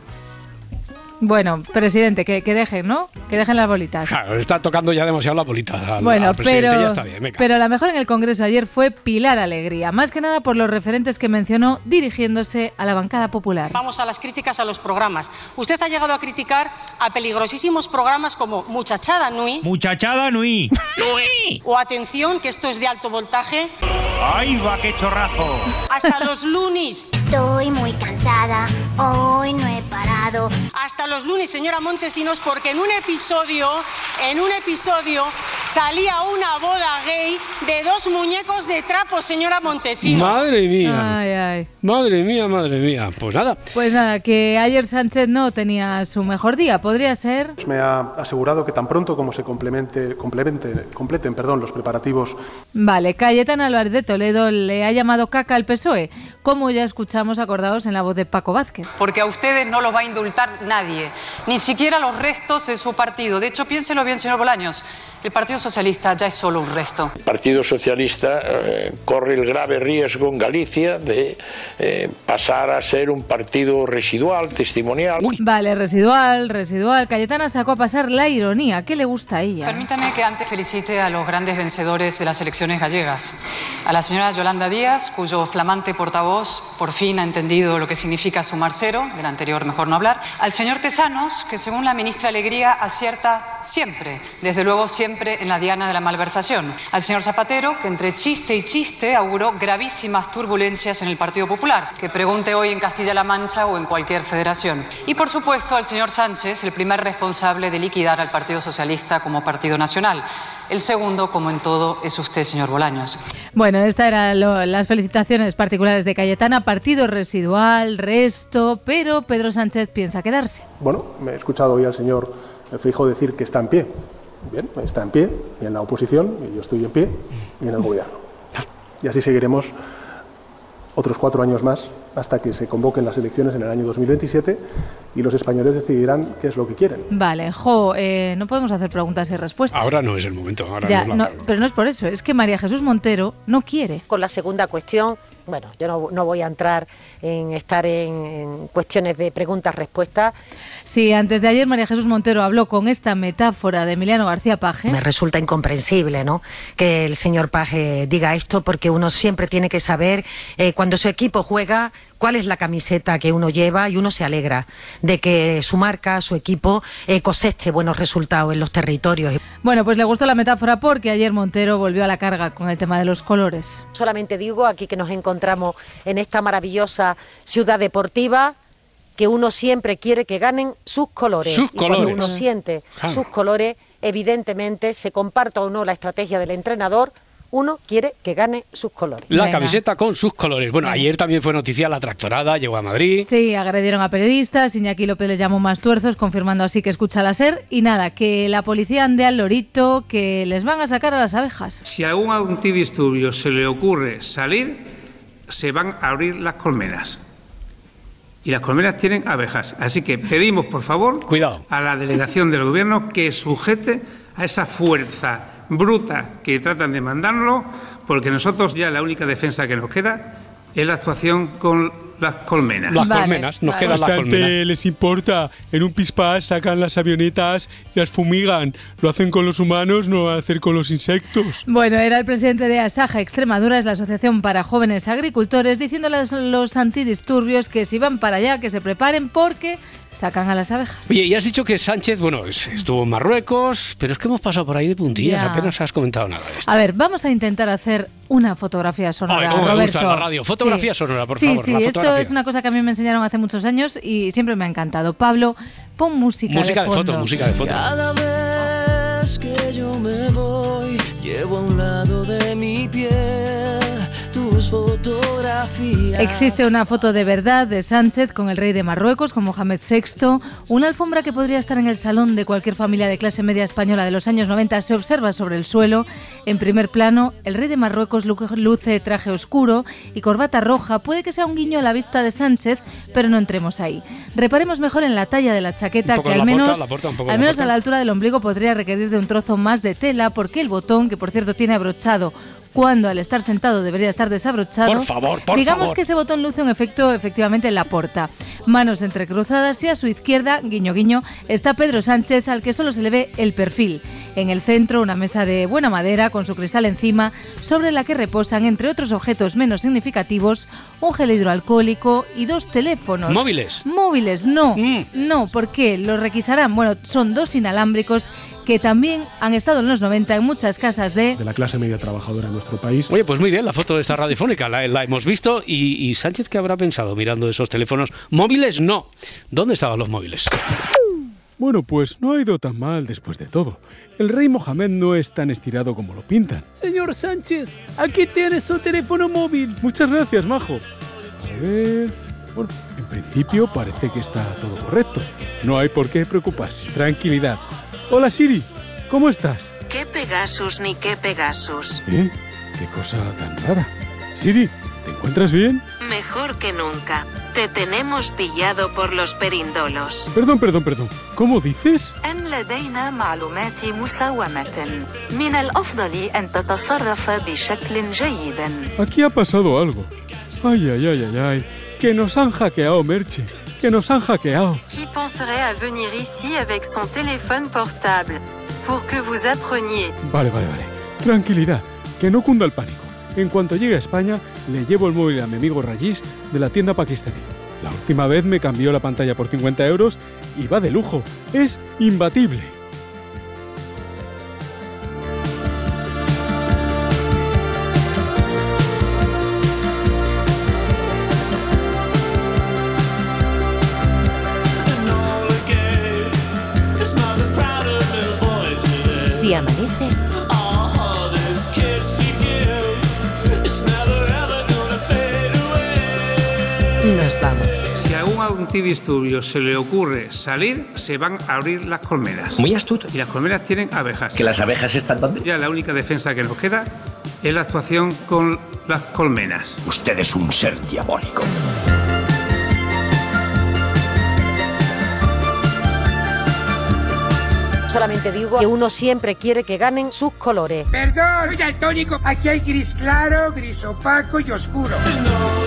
Bueno, presidente, que, que dejen, ¿no? Que dejen las bolitas. Claro, está tocando ya demasiado la bolita al, Bueno, al presidente, pero, ya está bien, venga. pero la mejor en el Congreso ayer fue Pilar Alegría, más que nada por los referentes que mencionó dirigiéndose a la bancada popular. Vamos a las críticas a los programas. Usted ha llegado a criticar a peligrosísimos programas como Muchachada Nui Muchachada Nui. o Atención, que esto es de alto voltaje, ¡Ay, va, qué chorrazo! hasta los Lunis. Estoy muy cansada, hoy no he parado. Hasta los Lunis, señora Montesinos, porque en un episodio, en un episodio salía una boda gay de dos muñecos de trapo, señora Montesinos. Madre mía. Ay, ay. Madre mía, madre mía. Pues nada. Pues nada, que ayer Sánchez no tenía su mejor día. Podría ser Me ha asegurado que tan pronto como se complemente, complemente, completen perdón, los preparativos Vale, Cayetana Álvarez de Toledo le ha llamado caca al PSOE, como ya escuchamos acordados en la voz de Paco Vázquez. Porque a ustedes no los va a indultar nadie, ni siquiera los restos en su partido. De hecho, piénselo bien, señor Bolaños, el Partido Socialista ya es solo un resto. El Partido Socialista eh, corre el grave riesgo en Galicia de eh, pasar a ser un partido residual, testimonial. Vale, residual, residual. Cayetana sacó a pasar la ironía. ¿Qué le gusta a ella? Permítame que antes felicite a los grandes vencedores de las elecciones gallegas. A la señora Yolanda Díaz, cuyo flamante portavoz por fin ha entendido lo que significa sumar cero, del anterior mejor no hablar. Al señor Tesanos, que según la ministra Alegría acierta siempre, desde luego siempre en la diana de la malversación. Al señor Zapatero, que entre chiste y chiste auguró gravísimas turbulencias en el Partido Popular, que pregunte hoy en Castilla-La Mancha o en cualquier federación. Y por supuesto al señor Sánchez, el primer responsable de liquidar al Partido Socialista como partido nacional. El segundo, como en todo, es usted, señor Bolaños. Bueno, estas eran lo- las felicitaciones particulares de Cayetana. Partido residual, resto, pero Pedro Sánchez piensa quedarse. Bueno, me he escuchado hoy al señor Feijóo decir que está en pie. Bien, está en pie y en la oposición, y yo estoy en pie y en el gobierno. Y así seguiremos otros cuatro años más hasta que se convoquen las elecciones en el año 2027 y los españoles decidirán qué es lo que quieren. Vale, jo, eh, no podemos hacer preguntas y respuestas. Ahora no es el momento. Ahora Ya, no es la- no, pero no es por eso, es que María Jesús Montero no quiere. Con la segunda cuestión, bueno, yo no, no voy a entrar en estar en, en cuestiones de preguntas-respuestas. Sí, antes de ayer María Jesús Montero habló con esta metáfora de Emiliano García Paje. Me resulta incomprensible, ¿no? Que el señor Paje diga esto porque uno siempre tiene que saber eh, cuando su equipo juega cuál es la camiseta que uno lleva y uno se alegra de que su marca, su equipo eh, coseche buenos resultados en los territorios. Bueno, pues le gustó la metáfora porque ayer Montero volvió a la carga con el tema de los colores. Solamente digo aquí que nos encontramos en esta maravillosa ciudad deportiva que uno siempre quiere que ganen sus colores. Sus y cuando colores. uno siente Claro. sus colores, evidentemente, se comparta o no la estrategia del entrenador, uno quiere que gane sus colores. La camiseta con sus colores. Bueno, ayer también fue noticia la tractorada, llegó a Madrid. Sí, agredieron a periodistas, Iñaki López les llamó más tuerzos, confirmando así que escucha la SER. Y nada, que la policía ande al lorito, que les van a sacar a las abejas. Si a algún antidisturbio se le ocurre salir, se van a abrir las colmenas. Y las colmenas tienen abejas. Así que pedimos, por favor, Cuidado. a la delegación del gobierno que sujete a esa fuerza bruta que tratan de mandarlo, porque nosotros ya la única defensa que nos queda es la actuación con las colmenas. Las colmenas, nos quedan las Bastante colmenas. les importa. En un pispás sacan las avionetas y las fumigan. Lo hacen con los humanos, no lo van a hacer con los insectos. Bueno, era el presidente de Asaja Extremadura, es la Asociación para Jóvenes Agricultores, diciéndoles a los antidisturbios que si van para allá, que se preparen porque sacan a las abejas. Oye, y has dicho que Sánchez, bueno, es- estuvo en Marruecos, pero es que hemos pasado por ahí de puntillas, Ya. apenas has comentado nada de esto. A ver, vamos a intentar hacer una fotografía sonora. Ay, cómo me Roberto. gusta la radio. Fotografía sonora, por sí, favor, Sí, la esto es una cosa que a mí me enseñaron hace muchos años y siempre me ha encantado. Pablo, pon música, Música de foto, fondo. música de foto. Cada vez que yo me voy, llevo a un lado Existe una foto de verdad de Sánchez con el rey de Marruecos, con Mohamed VI. Una alfombra que podría estar en el salón de cualquier familia de clase media española de los años 90 se observa sobre el suelo. En primer plano, el rey de Marruecos lu- luce traje oscuro y corbata roja. Puede que sea un guiño a la vista de Sánchez, pero no entremos ahí. Reparemos mejor en la talla de la chaqueta, que al menos, porta, porta, al menos a la altura del ombligo podría requerir de un trozo más de tela, porque el botón, que por cierto tiene abrochado cuando al estar sentado debería estar desabrochado. Por favor, por digamos favor. que ese botón luce un efecto efectivamente en la porta. Manos entrecruzadas y a su izquierda, guiño guiño, está Pedro Sánchez al que solo se le ve el perfil. En el centro, una mesa de buena madera con su cristal encima, sobre la que reposan, entre otros objetos menos significativos, un gel hidroalcohólico y dos teléfonos. Móviles. Móviles, no. No, ¿por qué? Los requisarán. Bueno, son dos inalámbricos que también han estado en los 90 en muchas casas de... de la clase media trabajadora en nuestro país. Oye, pues muy bien, la foto de esta radiofónica la, la hemos visto y, y Sánchez, ¿qué habrá pensado mirando esos teléfonos? Móviles, no. ¿Dónde estaban los móviles? Bueno, pues no ha ido tan mal después de todo. El rey Mohamed no es tan estirado como lo pintan. Señor Sánchez, aquí tiene su teléfono móvil. Muchas gracias, Majo. A ver. Bueno, en principio parece que está todo correcto. No hay por qué preocuparse. Tranquilidad. Hola Siri, ¿cómo estás? ¿Qué Pegasus ni qué Pegasus? ¿Eh? Qué cosa tan rara. Siri, ¿te encuentras bien? Mejor que nunca. Te tenemos pillado por los perindolos. Perdón, perdón, perdón. ¿Cómo dices? أن لدينا معلومات مساومة من الأفضل أن تتصرف بشكل جيد Aquí ha pasado algo. Ay, ay, ay, ay, ay. Que nos han hackeado, Merche. Que nos han hackeado. Qui penserait à venir ici avec son téléphone portable pour que vous appreniez Vale, vale, vale. Tranquilidad. Que no cunda el pánico. En cuanto llegue a España, le llevo el móvil a mi amigo Rajish de la tienda pakistaní. La última vez me cambió la pantalla por 50 euros y va de lujo. Es imbatible. Si amanece, nos vamos. Si a un antidisturbio se le ocurre salir, se van a abrir las colmenas. Muy astuto. Y las colmenas tienen abejas. ¿Que las abejas están donde? Ya la única defensa que nos queda es la actuación con las colmenas. Usted es un ser diabólico. Solamente digo que uno siempre quiere que ganen sus colores. Perdón, soy daltónico. Aquí hay gris claro, gris opaco y oscuro.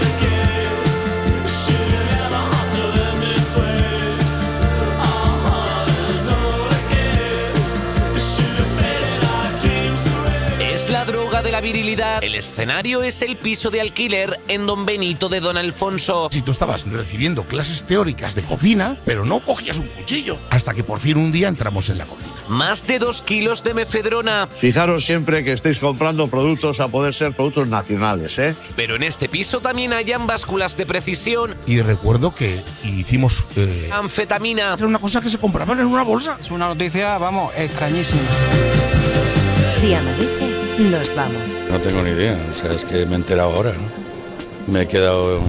Es la droga de la virilidad. El escenario es el piso de alquiler en Don Benito de Don Alfonso. Si tú estabas recibiendo clases teóricas de cocina, pero no cogías un cuchillo, hasta que por fin un día entramos en la cocina. Más de dos kilos de mefedrona. Fijaros siempre que estéis comprando productos a poder ser productos nacionales, ¿eh? Pero en este piso también hayan básculas de precisión, Y recuerdo que hicimos... eh, anfetamina. Era una cosa que se compraban en una bolsa. Es una noticia, vamos, extrañísima. Si amanece, nos vamos. No tengo ni idea, o sea, es que me he enterado ahora, ¿no? Me he quedado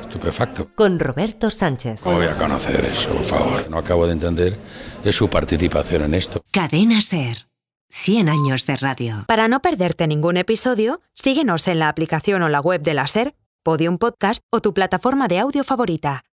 estupefacto. Con Roberto Sánchez. ¿Cómo voy a conocer eso, por favor? No acabo de entender es su participación en esto. Cadena Ser. 100 años de radio. Para no perderte ningún episodio, síguenos en la aplicación o la web de la SER, Podium Podcast o tu plataforma de audio favorita.